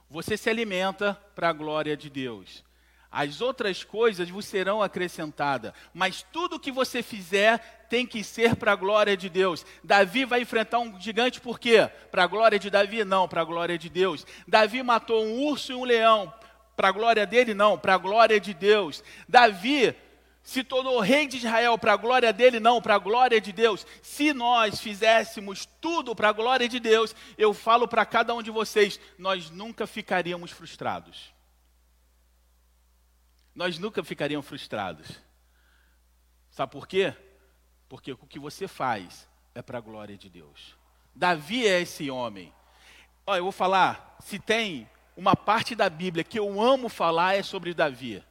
Você se alimenta para a glória de Deus. As outras coisas vos serão acrescentadas, mas tudo que você fizer tem que ser para a glória de Deus. Davi vai enfrentar um gigante por quê? Para a glória de Davi? Não, para a glória de Deus. Davi matou um urso e um leão. Para a glória dele? Não, para a glória de Deus. Davi se tornou rei de Israel para a glória dele, não, para a glória de Deus. Se nós fizéssemos tudo para a glória de Deus, eu falo para cada um de vocês, nós nunca ficaríamos frustrados. Nós nunca ficaríamos frustrados. Sabe por quê? Porque o que você faz é para a glória de Deus. Davi é esse homem. Olha, eu vou falar, se tem uma parte da Bíblia que eu amo falar é sobre Davi.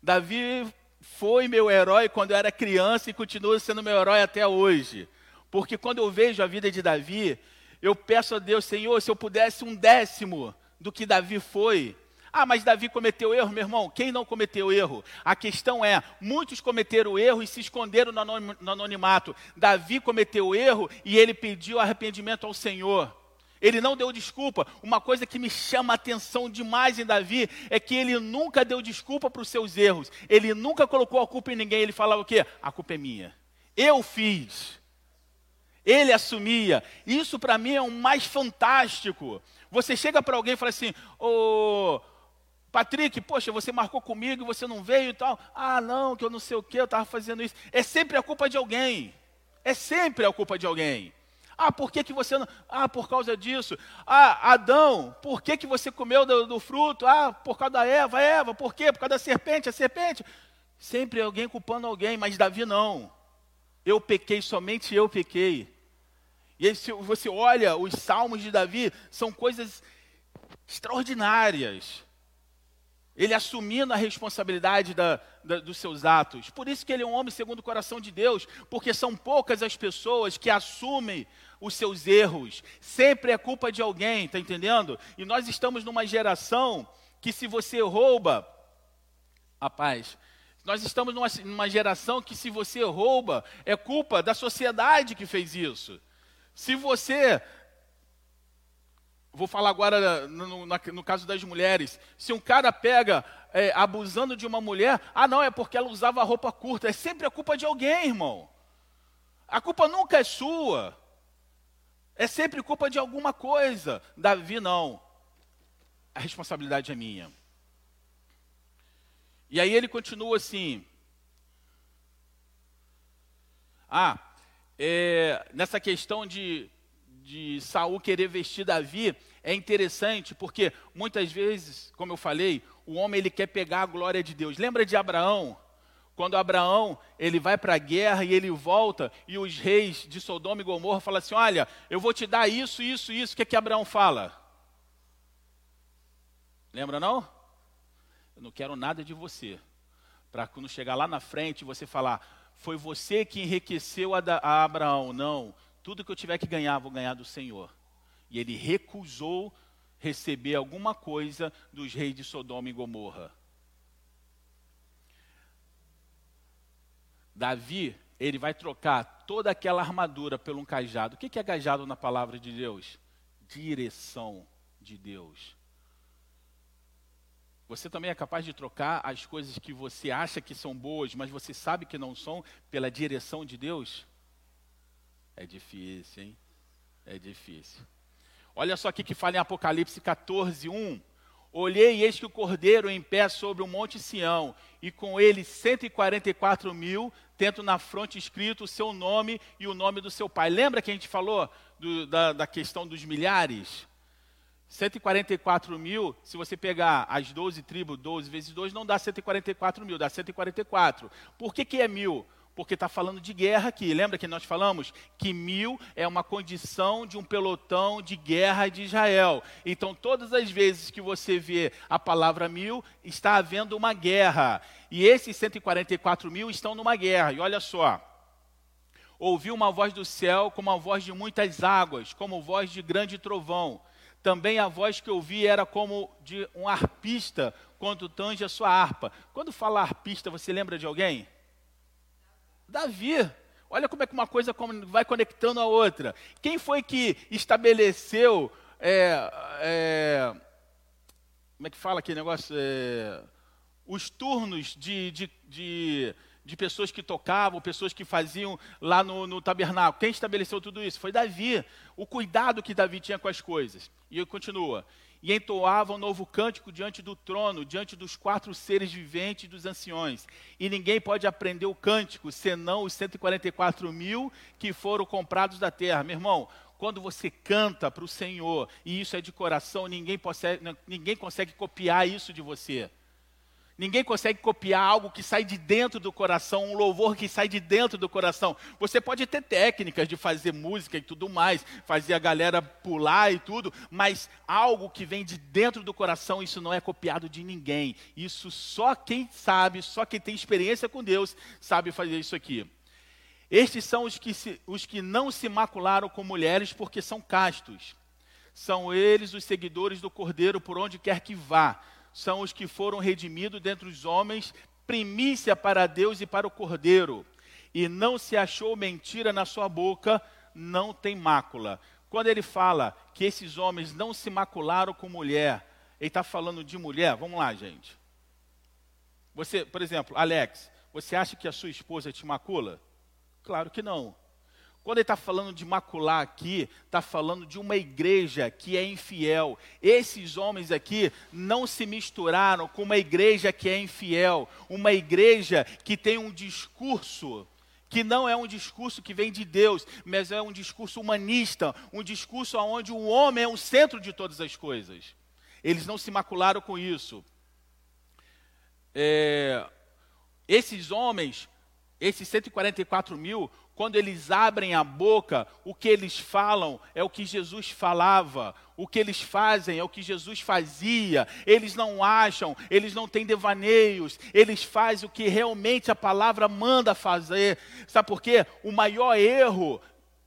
Davi foi meu herói quando eu era criança e continua sendo meu herói até hoje. Porque quando eu vejo a vida de Davi, eu peço a Deus, Senhor, se eu pudesse um décimo do que Davi foi. Ah, mas Davi cometeu erro, meu irmão. Quem não cometeu erro? A questão é: muitos cometeram erro e se esconderam no anonimato. Davi cometeu erro e ele pediu arrependimento ao Senhor. Ele não deu desculpa. Uma coisa que me chama a atenção demais em Davi é que ele nunca deu desculpa para os seus erros. Ele nunca colocou a culpa em ninguém. Ele falava o quê? A culpa é minha. Eu fiz. Ele assumia. Isso para mim é o mais fantástico. Você chega para alguém e fala assim: Ô. Patrick, poxa, você marcou comigo e você não veio e tal. Ah, não, que eu não sei o que, eu estava fazendo isso. É sempre a culpa de alguém. É sempre a culpa de alguém. Ah, por que, que você não. Ah, por causa disso. Ah, Adão, por que, que você comeu do, do fruto? Ah, por causa da Eva. Eva, por quê? Por causa da serpente. A serpente. Sempre alguém culpando alguém, mas Davi não. Eu pequei, somente eu pequei. E aí, se você olha os salmos de Davi, são coisas extraordinárias. Ele assumindo a responsabilidade da, da, dos seus atos. Por isso que ele é um homem segundo o coração de Deus, porque são poucas as pessoas que assumem os seus erros. Sempre é culpa de alguém, está entendendo? E nós estamos numa geração que se você rouba, rapaz, nós estamos numa, numa geração que se você rouba, é culpa da sociedade que fez isso. Se você Vou falar agora no, no, no, caso das mulheres. Se um cara pega é, abusando de uma mulher, ah, não, é porque ela usava roupa curta. É sempre a culpa de alguém, irmão. A culpa nunca é sua. É sempre culpa de alguma coisa. Davi, não. A responsabilidade é minha. E aí ele continua assim. Ah, é, nessa questão de, de Saul querer vestir Davi, é interessante porque muitas vezes, como eu falei, o homem ele quer pegar a glória de Deus. Lembra de Abraão? Quando Abraão ele vai para a guerra e ele volta e os reis de Sodoma e Gomorra falam assim: Olha, eu vou te dar isso, isso, isso. O que é que Abraão fala? Lembra não? Eu não quero nada de você. Para quando chegar lá na frente você falar: Foi você que enriqueceu a, a Abraão. Não, tudo que eu tiver que ganhar, vou ganhar do Senhor. E ele recusou receber alguma coisa dos reis de Sodoma e Gomorra. Davi, ele vai trocar toda aquela armadura por um cajado. O que é cajado na palavra de Deus? Direção de Deus. Você também é capaz de trocar as coisas que você acha que são boas, mas você sabe que não são, pela direção de Deus? É difícil, hein? É difícil. Olha só aqui que fala em Apocalipse 14, 1. Olhei e eis que o cordeiro em pé sobre o monte Sião, e com ele 144 mil, tendo na fronte escrito o seu nome e o nome do seu pai. Lembra que a gente falou do, da, da questão dos milhares? 144 mil, se você pegar as 12 tribos, 12 vezes 2, não dá 144 mil, dá 144. Por que, que é mil? Porque está falando de guerra aqui. Lembra que nós falamos que mil é uma condição de um pelotão de guerra de Israel. Então, todas as vezes que você vê a palavra mil, está havendo uma guerra. E esses 144 mil estão numa guerra. E olha só. Ouvi uma voz do céu como a voz de muitas águas, como voz de grande trovão. Também a voz que ouvi era como de um arpista quando tange a sua harpa. Quando fala arpista, você lembra de alguém? Davi. Olha como é que uma coisa vai conectando a outra. Quem foi que estabeleceu. É, é, como é que fala aquele negócio? É, os turnos de, de, de, de, pessoas que tocavam, pessoas que faziam lá no, no tabernáculo. Quem estabeleceu tudo isso? Foi Davi. O cuidado que Davi tinha com as coisas. E continua e entoavam um novo cântico diante do trono, diante dos quatro seres viventes dos anciões. E ninguém pode aprender o cântico, senão os 144 mil que foram comprados da terra. Meu irmão, quando você canta para o Senhor, e isso é de coração, ninguém ninguém consegue copiar isso de você. Ninguém consegue copiar algo que sai de dentro do coração, um louvor que sai de dentro do coração. Você pode ter técnicas de fazer música e tudo mais, fazer a galera pular e tudo, mas algo que vem de dentro do coração, isso não é copiado de ninguém. Isso só quem sabe, só quem tem experiência com Deus, sabe fazer isso aqui. Estes são os que, se, os que não se macularam com mulheres porque são castos. São eles os seguidores do Cordeiro por onde quer que vá são os que foram redimidos dentre os homens, primícia para Deus e para o Cordeiro. E não se achou mentira na sua boca, não tem mácula. Quando ele fala que esses homens não se macularam com mulher, ele está falando de mulher? Vamos lá, gente. Você, por exemplo, Alex, você acha que a sua esposa te macula? Claro que não. Quando ele está falando de macular aqui, está falando de uma igreja que é infiel. Esses homens aqui não se misturaram com uma igreja que é infiel, uma igreja que tem um discurso que não é um discurso que vem de Deus, mas é um discurso humanista, um discurso onde o homem é o centro de todas as coisas. Eles não se macularam com isso. É, esses homens, esses 144 mil, quando eles abrem a boca, o que eles falam é o que Jesus falava, o que eles fazem é o que Jesus fazia. Eles não acham, eles não têm devaneios, eles fazem o que realmente a palavra manda fazer. Sabe por quê? O maior erro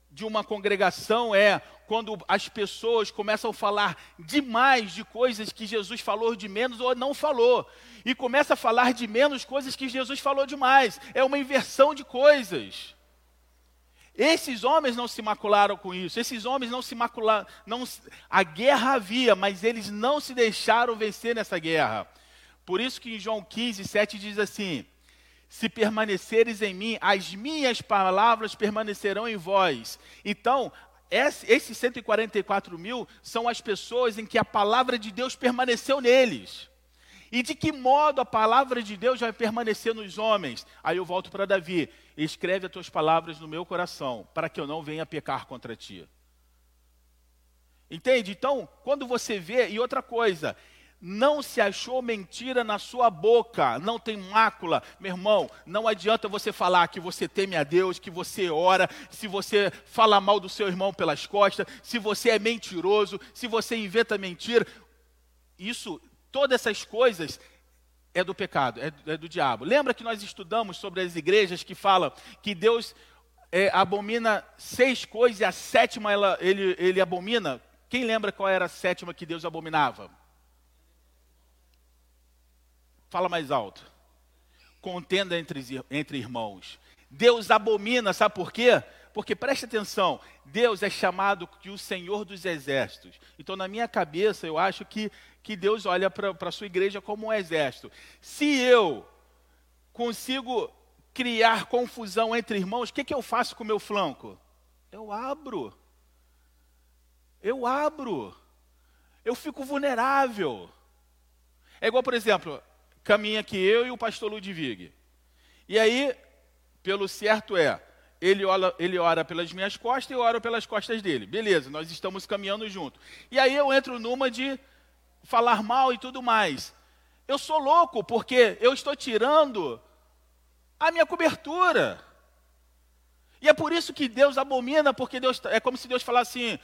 de uma congregação é quando as pessoas começam a falar demais de coisas que Jesus falou de menos ou não falou. E começa a falar de menos coisas que Jesus falou demais. É uma inversão de coisas. Esses homens não se macularam com isso. Esses homens não se macularam. Não, a guerra havia, mas eles não se deixaram vencer nessa guerra. Por isso que em João 15, 7 diz assim: Se permaneceres em mim, as minhas palavras permanecerão em vós. Então, esses 144 mil são as pessoas em que a palavra de Deus permaneceu neles. E de que modo a palavra de Deus vai permanecer nos homens? Aí eu volto para Davi: escreve as tuas palavras no meu coração, para que eu não venha pecar contra ti. Entende? Então, quando você vê, e outra coisa, não se achou mentira na sua boca, não tem mácula. Meu irmão, não adianta você falar que você teme a Deus, que você ora, se você fala mal do seu irmão pelas costas, se você é mentiroso, se você inventa mentira. Isso Todas essas coisas é do pecado, é, é do diabo. Lembra que nós estudamos sobre as igrejas que falam que Deus é, abomina seis coisas e a sétima ela, ele, ele abomina? Quem lembra qual era a sétima que Deus abominava? Fala mais alto. Contenda entre, entre irmãos. Deus abomina, sabe por quê? Porque preste atenção, Deus é chamado de o Senhor dos Exércitos. Então, na minha cabeça, eu acho que, que Deus olha para a sua igreja como um exército. Se eu consigo criar confusão entre irmãos, o que, que eu faço com o meu flanco? Eu abro. Eu abro. Eu fico vulnerável. É igual, por exemplo, caminha aqui eu e o pastor Ludwig. E aí, pelo certo é, ele ora, ele ora pelas minhas costas e eu oro pelas costas dele. Beleza, nós estamos caminhando junto. E aí eu entro numa de falar mal e tudo mais. Eu sou louco porque eu estou tirando a minha cobertura. E é por isso que Deus abomina, porque Deus tá, é como se Deus falasse assim: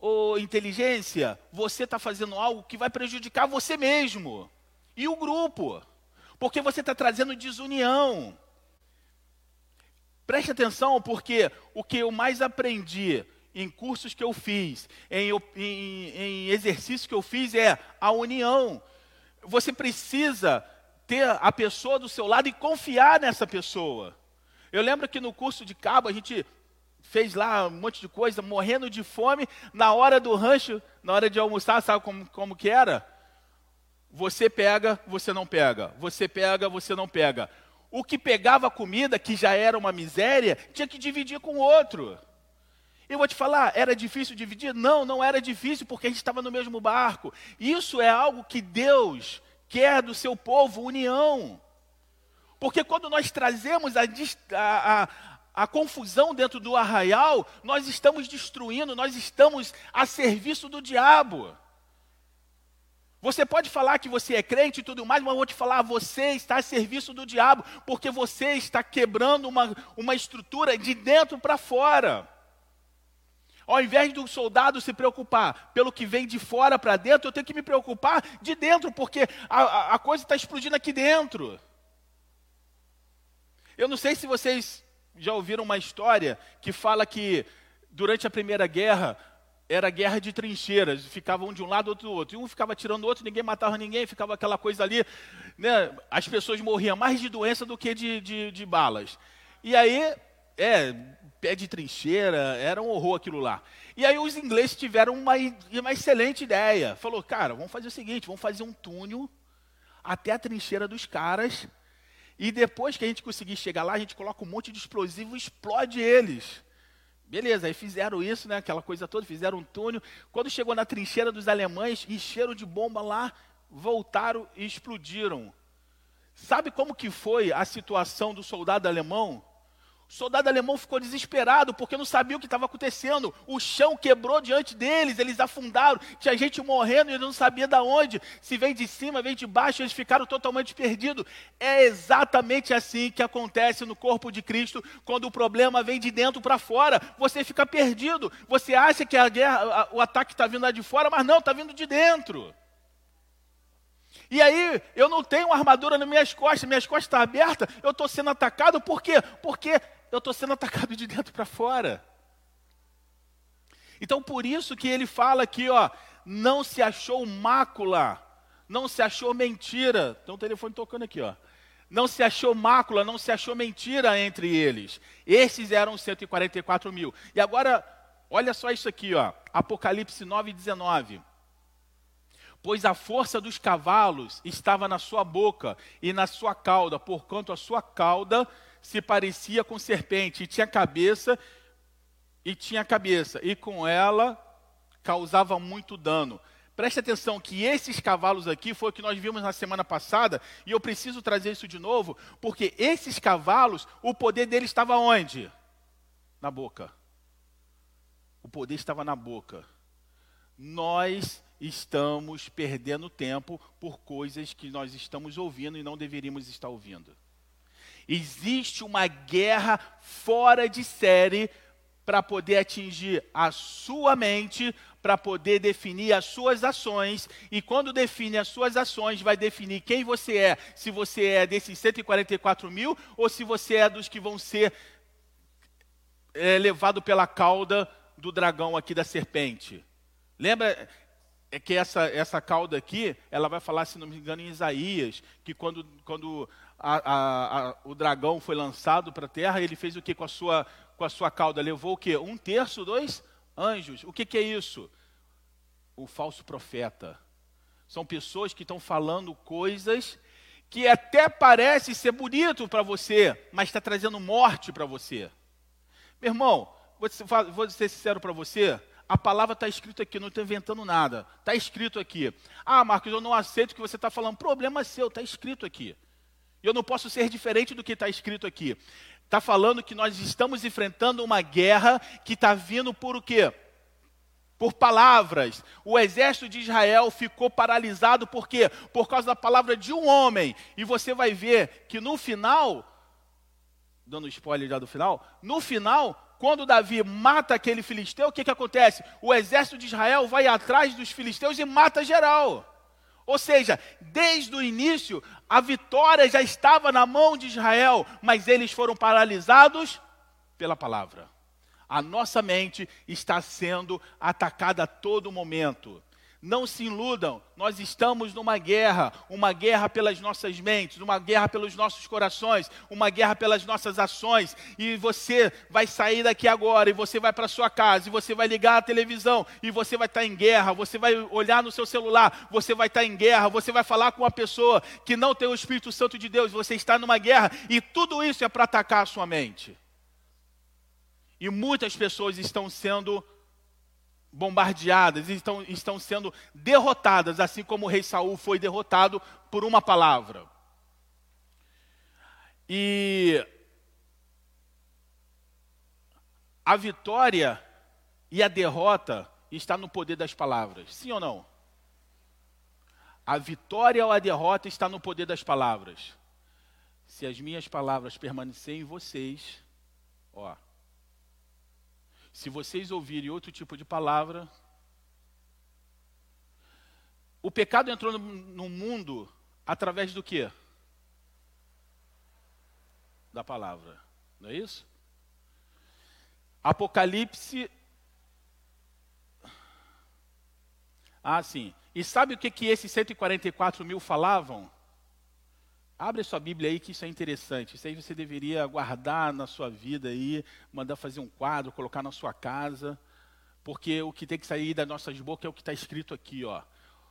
Ô inteligência, você está fazendo algo que vai prejudicar você mesmo e o grupo, porque você está trazendo desunião. Preste atenção, porque o que eu mais aprendi em cursos que eu fiz, em, em, em exercícios que eu fiz, é a união. Você precisa ter a pessoa do seu lado e confiar nessa pessoa. Eu lembro que no curso de cabo a gente fez lá um monte de coisa, morrendo de fome, na hora do rancho, na hora de almoçar, sabe como, como que era? Você pega, você não pega. Você pega, você não pega o que pegava comida, que já era uma miséria, tinha que dividir com o outro. Eu vou te falar, era difícil dividir? Não, não era difícil, porque a gente estava no mesmo barco. Isso é algo que Deus quer do seu povo, união. Porque quando nós trazemos a, a, a, a confusão dentro do arraial, nós estamos destruindo, nós estamos a serviço do diabo. Você pode falar que você é crente e tudo mais, mas eu vou te falar, você está a serviço do diabo, porque você está quebrando uma, uma estrutura de dentro para fora. Ao invés do soldado se preocupar pelo que vem de fora para dentro, eu tenho que me preocupar de dentro, porque a, a, coisa está explodindo aqui dentro. Eu não sei se vocês já ouviram uma história que fala que durante a Primeira Guerra era guerra de trincheiras, ficavam um de um lado, outro do outro. E um ficava tirando o outro, ninguém matava ninguém, ficava aquela coisa ali. Né? As pessoas morriam mais de doença do que de, de, de balas. E aí, é, pé de trincheira, era um horror aquilo lá. E aí os ingleses tiveram uma, uma excelente ideia. Falou, cara, vamos fazer o seguinte, vamos fazer um túnel até a trincheira dos caras. E depois que a gente conseguir chegar lá, a gente coloca um monte de explosivo e explode eles. Beleza, aí fizeram isso, né, aquela coisa toda, fizeram um túnel. Quando chegou na trincheira dos alemães, encheram de bomba lá, voltaram e explodiram. Sabe como que foi a situação do soldado alemão? O soldado alemão ficou desesperado porque não sabia o que estava acontecendo. O chão quebrou diante deles, eles afundaram, tinha gente morrendo e eles não sabiam de onde. Se vem de cima, vem de baixo, eles ficaram totalmente perdidos. É exatamente assim que acontece no corpo de Cristo quando o problema vem de dentro para fora. Você fica perdido. Você acha que a guerra, o ataque está vindo lá de fora, mas não, está vindo de dentro. E aí, eu não tenho armadura nas minhas costas, minhas costas estão abertas, eu estou sendo atacado, por quê? Porque eu estou sendo atacado de dentro para fora. Então, por isso que ele fala aqui, ó, não se achou mácula, não se achou mentira. Tem um telefone tocando aqui, ó. Não se achou mácula, não se achou mentira entre eles. Esses eram 144 mil. E agora, olha só isso aqui, ó. Apocalipse 9, 19 pois a força dos cavalos estava na sua boca e na sua cauda, porquanto a sua cauda se parecia com serpente, e tinha cabeça, e tinha cabeça, e com ela causava muito dano. Preste atenção que esses cavalos aqui foi o que nós vimos na semana passada, e eu preciso trazer isso de novo, porque esses cavalos, o poder deles estava onde? Na boca. O poder estava na boca. Nós estamos perdendo tempo por coisas que nós estamos ouvindo e não deveríamos estar ouvindo. Existe uma guerra fora de série para poder atingir a sua mente, para poder definir as suas ações, e quando define as suas ações, vai definir quem você é, se você é desses 144 mil, ou se você é dos que vão ser é, levado pela cauda do dragão aqui da serpente. Lembra é que essa, essa cauda aqui, ela vai falar, se não me engano, em Isaías, que quando, quando a, a, a, o dragão foi lançado para a terra, ele fez o que com a sua com a sua cauda levou o quê? Um terço dos anjos. O que, que é isso? O falso profeta. São pessoas que estão falando coisas que até parece ser bonito para você, mas está trazendo morte para você. Meu irmão, vou, vou ser sincero para você, a palavra está escrita aqui, não estou inventando nada. Está escrito aqui. Ah, Marcos, eu não aceito o que você está falando. Problema seu, está escrito aqui. Eu não posso ser diferente do que está escrito aqui está falando que nós estamos enfrentando uma guerra que está vindo por o quê? Por palavras. O exército de Israel ficou paralisado por quê? Por causa da palavra de um homem. E você vai ver que no final, dando spoiler já do final, no final, quando Davi mata aquele filisteu, o que, que acontece? O exército de Israel vai atrás dos filisteus e mata geral. Ou seja, desde o início, a vitória já estava na mão de Israel, mas eles foram paralisados pela palavra. A nossa mente está sendo atacada a todo momento. Não se iludam, nós estamos numa guerra, uma guerra pelas nossas mentes, uma guerra pelos nossos corações, uma guerra pelas nossas ações. E você vai sair daqui agora, e você vai para sua casa, e você vai ligar a televisão, e você vai estar em guerra, você vai olhar no seu celular, você vai estar em guerra, você vai falar com uma pessoa que não tem o Espírito Santo de Deus, você está numa guerra, e tudo isso é para atacar a sua mente. E muitas pessoas estão sendo bombardeadas, estão, estão sendo derrotadas, assim como o rei Saul foi derrotado por uma palavra. E a vitória e a derrota está no poder das palavras, sim ou não? A vitória ou a derrota está no poder das palavras. Se as minhas palavras permanecerem em vocês, ó, se vocês ouvirem outro tipo de palavra, o pecado entrou no, mundo através do quê? Da palavra. Não é isso? Apocalipse. Ah, sim. E sabe o que, que esses 144 mil falavam? Abre sua Bíblia aí que isso é interessante. Isso aí você deveria guardar na sua vida aí, mandar fazer um quadro, colocar na sua casa, porque o que tem que sair das nossas bocas é o que está escrito aqui, ó.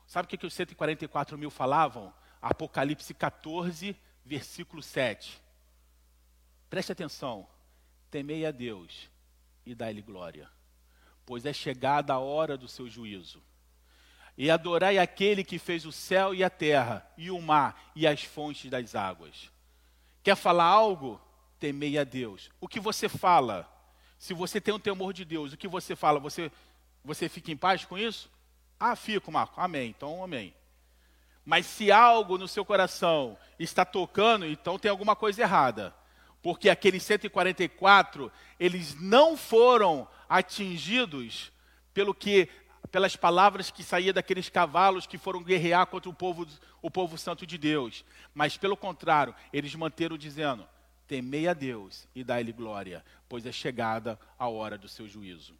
Sabe o que, que os 144 mil falavam? Apocalipse 14, versículo 7. Preste atenção. Temei a Deus e dai-lhe glória, pois é chegada a hora do seu juízo e adorai aquele que fez o céu e a terra, e o mar e as fontes das águas. Quer falar algo? Temei a Deus. O que você fala? Se você tem um temor de Deus, o que você fala? Você, você fica em paz com isso? Ah, fico, Marco. Amém. Então, amém. Mas se algo no seu coração está tocando, então tem alguma coisa errada. Porque aqueles 144, eles não foram atingidos pelo que pelas palavras que saíam daqueles cavalos que foram guerrear contra o povo, o povo santo de Deus. Mas, pelo contrário, eles manteram dizendo: temei a Deus e dai-lhe glória, pois é chegada a hora do seu juízo.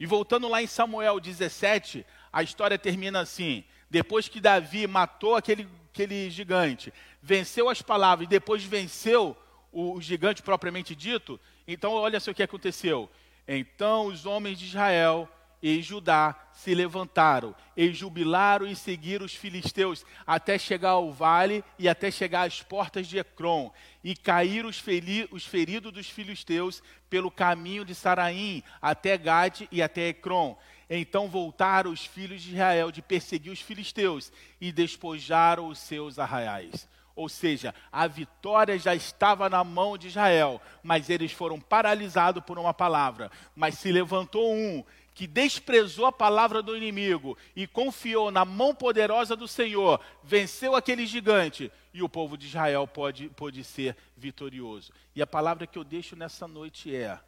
E voltando lá em Samuel 17, a história termina assim: depois que Davi matou aquele, aquele gigante, venceu as palavras e depois venceu o, o gigante propriamente dito, então olha só o que aconteceu. Então os homens de Israel e Judá se levantaram e jubilaram e seguiram os filisteus até chegar ao vale e até chegar às portas de Ecrom e caíram os, os feridos dos filisteus pelo caminho de Saraim até Gade e até Ecrom. Então voltaram os filhos de Israel de perseguir os filisteus e despojaram os seus arraiais. Ou seja, a vitória já estava na mão de Israel, mas eles foram paralisados por uma palavra. Mas se levantou um que desprezou a palavra do inimigo e confiou na mão poderosa do Senhor, venceu aquele gigante e o povo de Israel pode, pode ser vitorioso. E a palavra que eu deixo nessa noite é: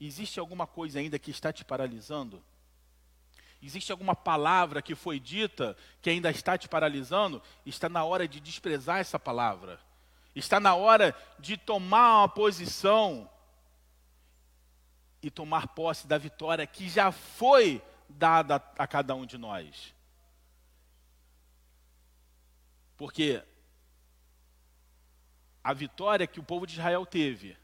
existe alguma coisa ainda que está te paralisando? Existe alguma palavra que foi dita que ainda está te paralisando? Está na hora de desprezar essa palavra. Está na hora de tomar uma posição e tomar posse da vitória que já foi dada a cada um de nós. Porque a vitória que o povo de Israel teve,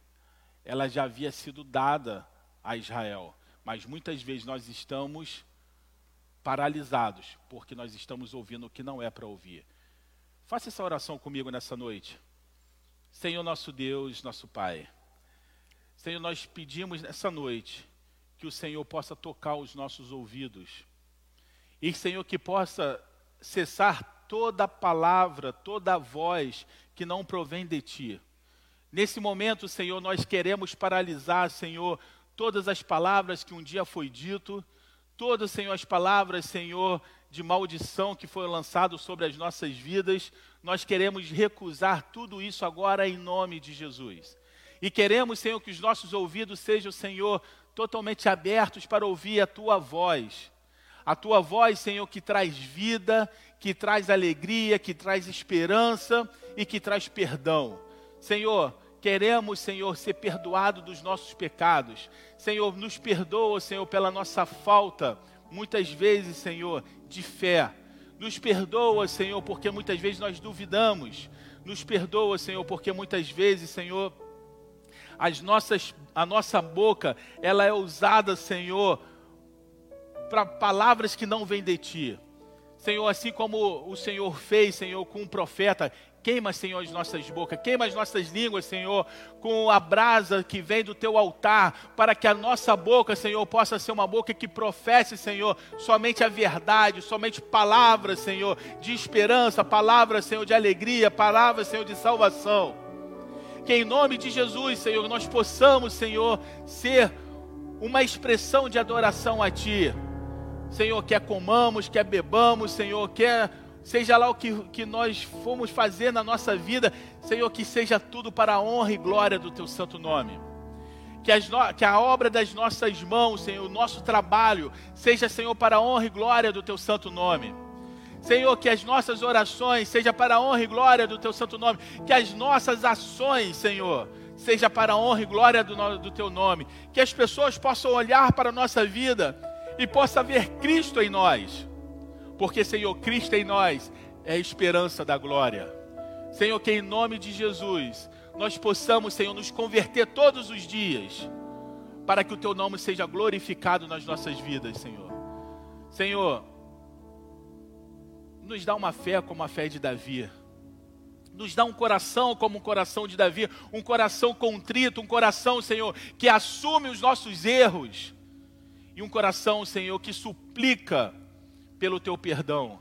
ela já havia sido dada a Israel. Mas muitas vezes nós estamos paralisados, porque nós estamos ouvindo o que não é para ouvir. Faça essa oração comigo nessa noite. Senhor nosso Deus, nosso Pai. Senhor, nós pedimos nessa noite que o Senhor possa tocar os nossos ouvidos. E, Senhor, que possa cessar toda palavra, toda voz que não provém de Ti. Nesse momento, Senhor, nós queremos paralisar, Senhor, todas as palavras que um dia foi dito, todas, Senhor, as palavras, Senhor, de maldição que foi lançado sobre as nossas vidas, nós queremos recusar tudo isso agora em nome de Jesus. E queremos, Senhor, que os nossos ouvidos sejam, Senhor, totalmente abertos para ouvir a tua voz. A tua voz, Senhor, que traz vida, que traz alegria, que traz esperança e que traz perdão. Senhor, queremos, Senhor, ser perdoado dos nossos pecados. Senhor, nos perdoa, Senhor, pela nossa falta, muitas vezes, Senhor, de fé. Nos perdoa, Senhor, porque muitas vezes nós duvidamos. Nos perdoa, Senhor, porque muitas vezes, Senhor, as nossas, a nossa boca, ela é usada, Senhor, para palavras que não vêm de Ti. Senhor, assim como o Senhor fez, Senhor, com o profeta, Queima, Senhor, as nossas bocas, queima as nossas línguas, Senhor, com a brasa que vem do teu altar, para que a nossa boca, Senhor, possa ser uma boca que professe, Senhor, somente a verdade, somente palavras, Senhor, de esperança, palavras, Senhor, de alegria, palavras, Senhor, de salvação. Que em nome de Jesus, Senhor, nós possamos, Senhor, ser uma expressão de adoração a Ti. Senhor, quer comamos, quer bebamos, Senhor, quer seja lá o que, que nós fomos fazer na nossa vida, Senhor, que seja tudo para a honra e glória do Teu santo nome. Que, no, que, a obra das nossas mãos, Senhor, o nosso trabalho, seja, Senhor, para a honra e glória do Teu santo nome. Senhor, que as nossas orações seja para a honra e glória do Teu santo nome. Que as nossas ações, Senhor, seja para a honra e glória do, do Teu nome. Que as pessoas possam olhar para a nossa vida e possam ver Cristo em nós porque, Senhor, Cristo em nós é a esperança da glória. Senhor, que em nome de Jesus nós possamos, Senhor, nos converter todos os dias, para que o Teu nome seja glorificado nas nossas vidas, Senhor. Senhor, nos dá uma fé como a fé de Davi. Nos dá um coração como o coração de Davi, um coração contrito, um coração, Senhor, que assume os nossos erros. E um coração, Senhor, que suplica pelo teu perdão.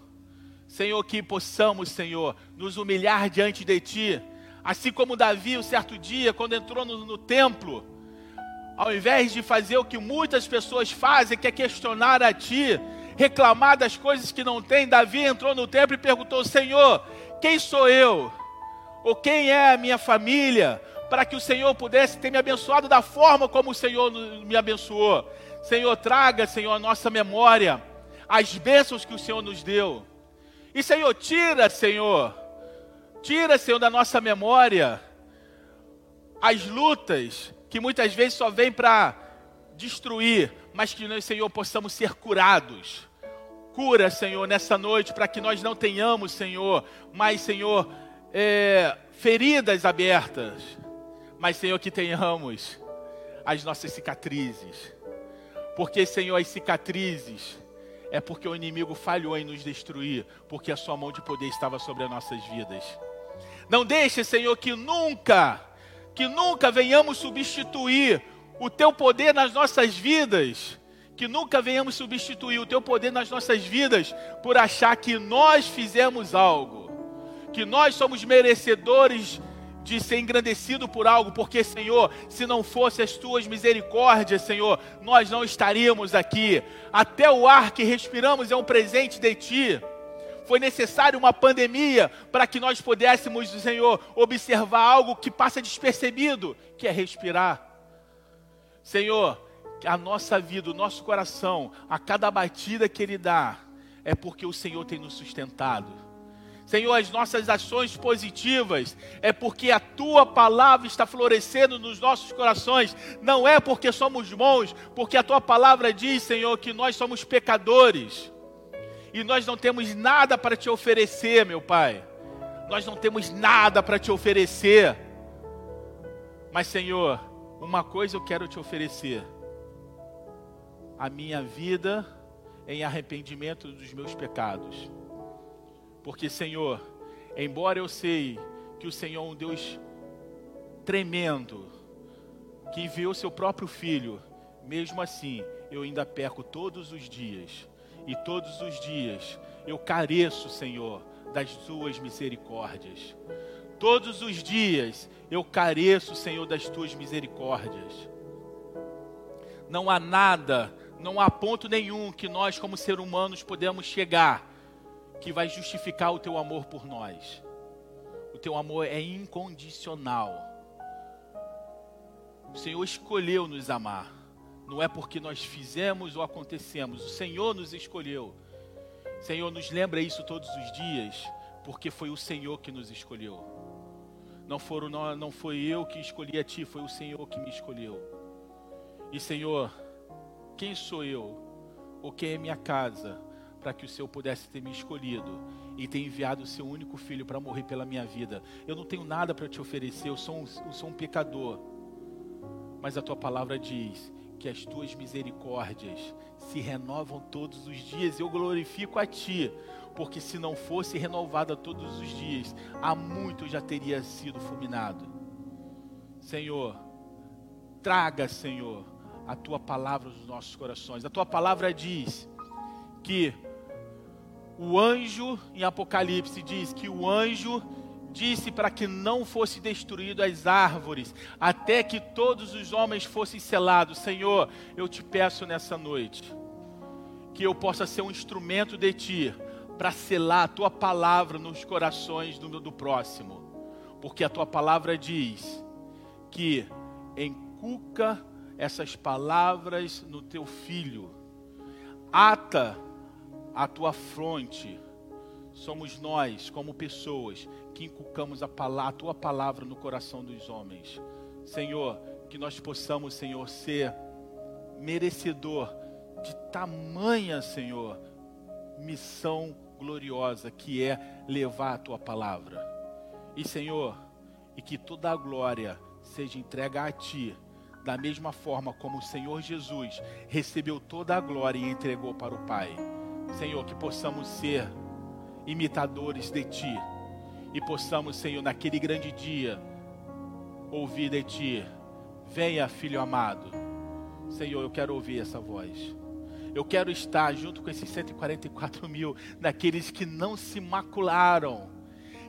Senhor, que possamos, Senhor, nos humilhar diante de Ti, assim como Davi, um certo dia, quando entrou no, no templo, ao invés de fazer o que muitas pessoas fazem, que é questionar a Ti, reclamar das coisas que não tem, Davi entrou no templo e perguntou: Senhor, quem sou eu? Ou quem é a minha família? Para que o Senhor pudesse ter me abençoado da forma como o Senhor me abençoou. Senhor, traga, Senhor, a nossa memória as bênçãos que o Senhor nos deu. E Senhor, tira, Senhor, tira, Senhor, da nossa memória as lutas que muitas vezes só vêm para destruir, mas que nós, Senhor, possamos ser curados. Cura, Senhor, nessa noite, para que nós não tenhamos, Senhor, mais, Senhor, é, feridas abertas, mas, Senhor, que tenhamos as nossas cicatrizes. Porque, Senhor, as cicatrizes é porque o inimigo falhou em nos destruir, porque a sua mão de poder estava sobre as nossas vidas. Não deixe, Senhor, que nunca, que nunca venhamos substituir o teu poder nas nossas vidas, Que nunca venhamos substituir o teu poder nas nossas vidas por achar que nós fizemos algo, que nós somos merecedores de ser engrandecido por algo, porque, Senhor, se não fosse as tuas misericórdias, Senhor, nós não estaríamos aqui. Até o ar que respiramos é um presente de ti. Foi necessário uma pandemia para que nós pudéssemos, Senhor, observar algo que passa despercebido, que é respirar. Senhor, a nossa vida, o nosso coração, a cada batida que Ele dá, é porque o Senhor tem nos sustentado. Senhor, as nossas ações positivas é porque a tua palavra está florescendo nos nossos corações, não é porque somos bons, porque a tua palavra diz, Senhor, que nós somos pecadores e nós não temos nada para te oferecer, meu Pai. Nós não temos nada para te oferecer. Mas, Senhor, uma coisa eu quero te oferecer: a minha vida em arrependimento dos meus pecados. Porque, Senhor, embora eu sei que o Senhor é um Deus tremendo, que enviou seu próprio filho, mesmo assim, eu ainda peco todos os dias. E todos os dias eu careço, Senhor, das tuas misericórdias. Todos os dias eu careço, Senhor, das tuas misericórdias. Não há nada, não há ponto nenhum que nós, como seres humanos, podemos chegar que vai justificar o teu amor por nós. O teu amor é incondicional. O Senhor escolheu nos amar. Não é porque nós fizemos ou acontecemos. O Senhor nos escolheu. Senhor, nos lembra isso todos os dias, porque foi o Senhor que nos escolheu. Não, foram, não, não foi eu que escolhi a Ti, foi o Senhor que me escolheu. E Senhor, quem sou eu? O que é minha casa? para que o Senhor pudesse ter me escolhido e ter enviado o seu único filho para morrer pela minha vida. Eu não tenho nada para te oferecer, eu sou, um, eu sou um pecador. Mas a tua palavra diz que as tuas misericórdias se renovam todos os dias. Eu glorifico a ti, porque se não fosse renovada todos os dias, há muito já teria sido fulminado. Senhor, traga, Senhor, a tua palavra nos nossos corações. A tua palavra diz que o anjo, em Apocalipse, diz que o anjo disse para que não fosse destruído as árvores, até que todos os homens fossem selados. Senhor, eu te peço nessa noite que eu possa ser um instrumento de ti para selar a tua palavra nos corações do, do próximo, porque a tua palavra diz que encuca essas palavras no teu filho, ata a tua fronte. Somos nós, como pessoas, que inculcamos a, palavra, a tua palavra no coração dos homens. Senhor, que nós possamos, Senhor, ser merecedor de tamanha, Senhor, missão gloriosa que é levar a tua palavra. E, Senhor, e que toda a glória seja entregue a ti, da mesma forma como o Senhor Jesus recebeu toda a glória e entregou para o Pai. Senhor, que possamos ser imitadores de Ti e possamos, Senhor, naquele grande dia, ouvir de Ti: Venha, filho amado. Senhor, eu quero ouvir essa voz. Eu quero estar junto com esses 144 mil, naqueles que não se macularam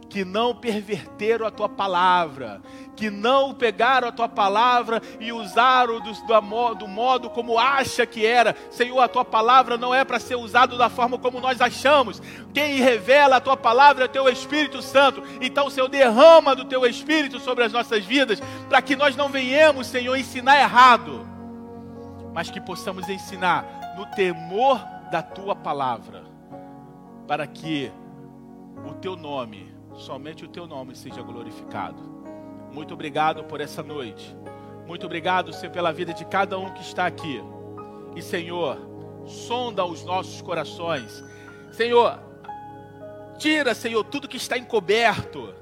que não perverteram a tua palavra, que não pegaram a tua palavra e usaram do, do, do modo como acha que era. Senhor, a tua palavra não é para ser usada da forma como nós achamos. Quem revela a tua palavra é o teu Espírito Santo. Então, Senhor, derrama do teu Espírito sobre as nossas vidas, para que nós não venhamos, Senhor, ensinar errado, mas que possamos ensinar no temor da tua palavra, para que o teu nome somente o teu nome seja glorificado. Muito obrigado por essa noite. Muito obrigado, Senhor, pela vida de cada um que está aqui. E, Senhor, sonda os nossos corações. Senhor, tira, Senhor, tudo que está encoberto.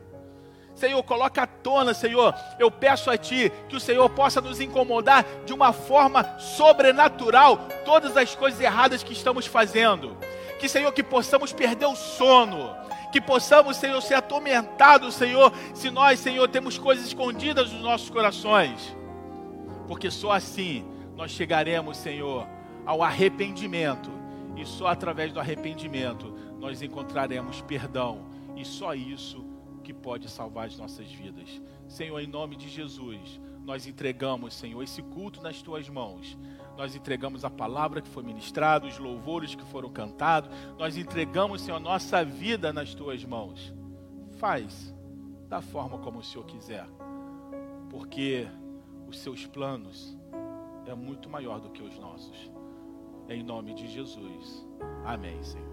Senhor, coloca à tona, Senhor. Eu peço a Ti que o Senhor possa nos incomodar de uma forma sobrenatural todas as coisas erradas que estamos fazendo. Que, Senhor, que possamos perder o sono que possamos, Senhor, ser atormentados, Senhor, se nós, Senhor, temos coisas escondidas nos nossos corações. Porque só assim nós chegaremos, Senhor, ao arrependimento. E só através do arrependimento nós encontraremos perdão. E só isso que pode salvar as nossas vidas. Senhor, em nome de Jesus, nós entregamos, Senhor, esse culto nas tuas mãos. Nós entregamos a palavra que foi ministrada, os louvores que foram cantados. Nós entregamos, Senhor, a nossa vida nas tuas mãos. Faz da forma como o Senhor quiser, porque os seus planos é muito maior do que os nossos. Em nome de Jesus. Amém, Senhor.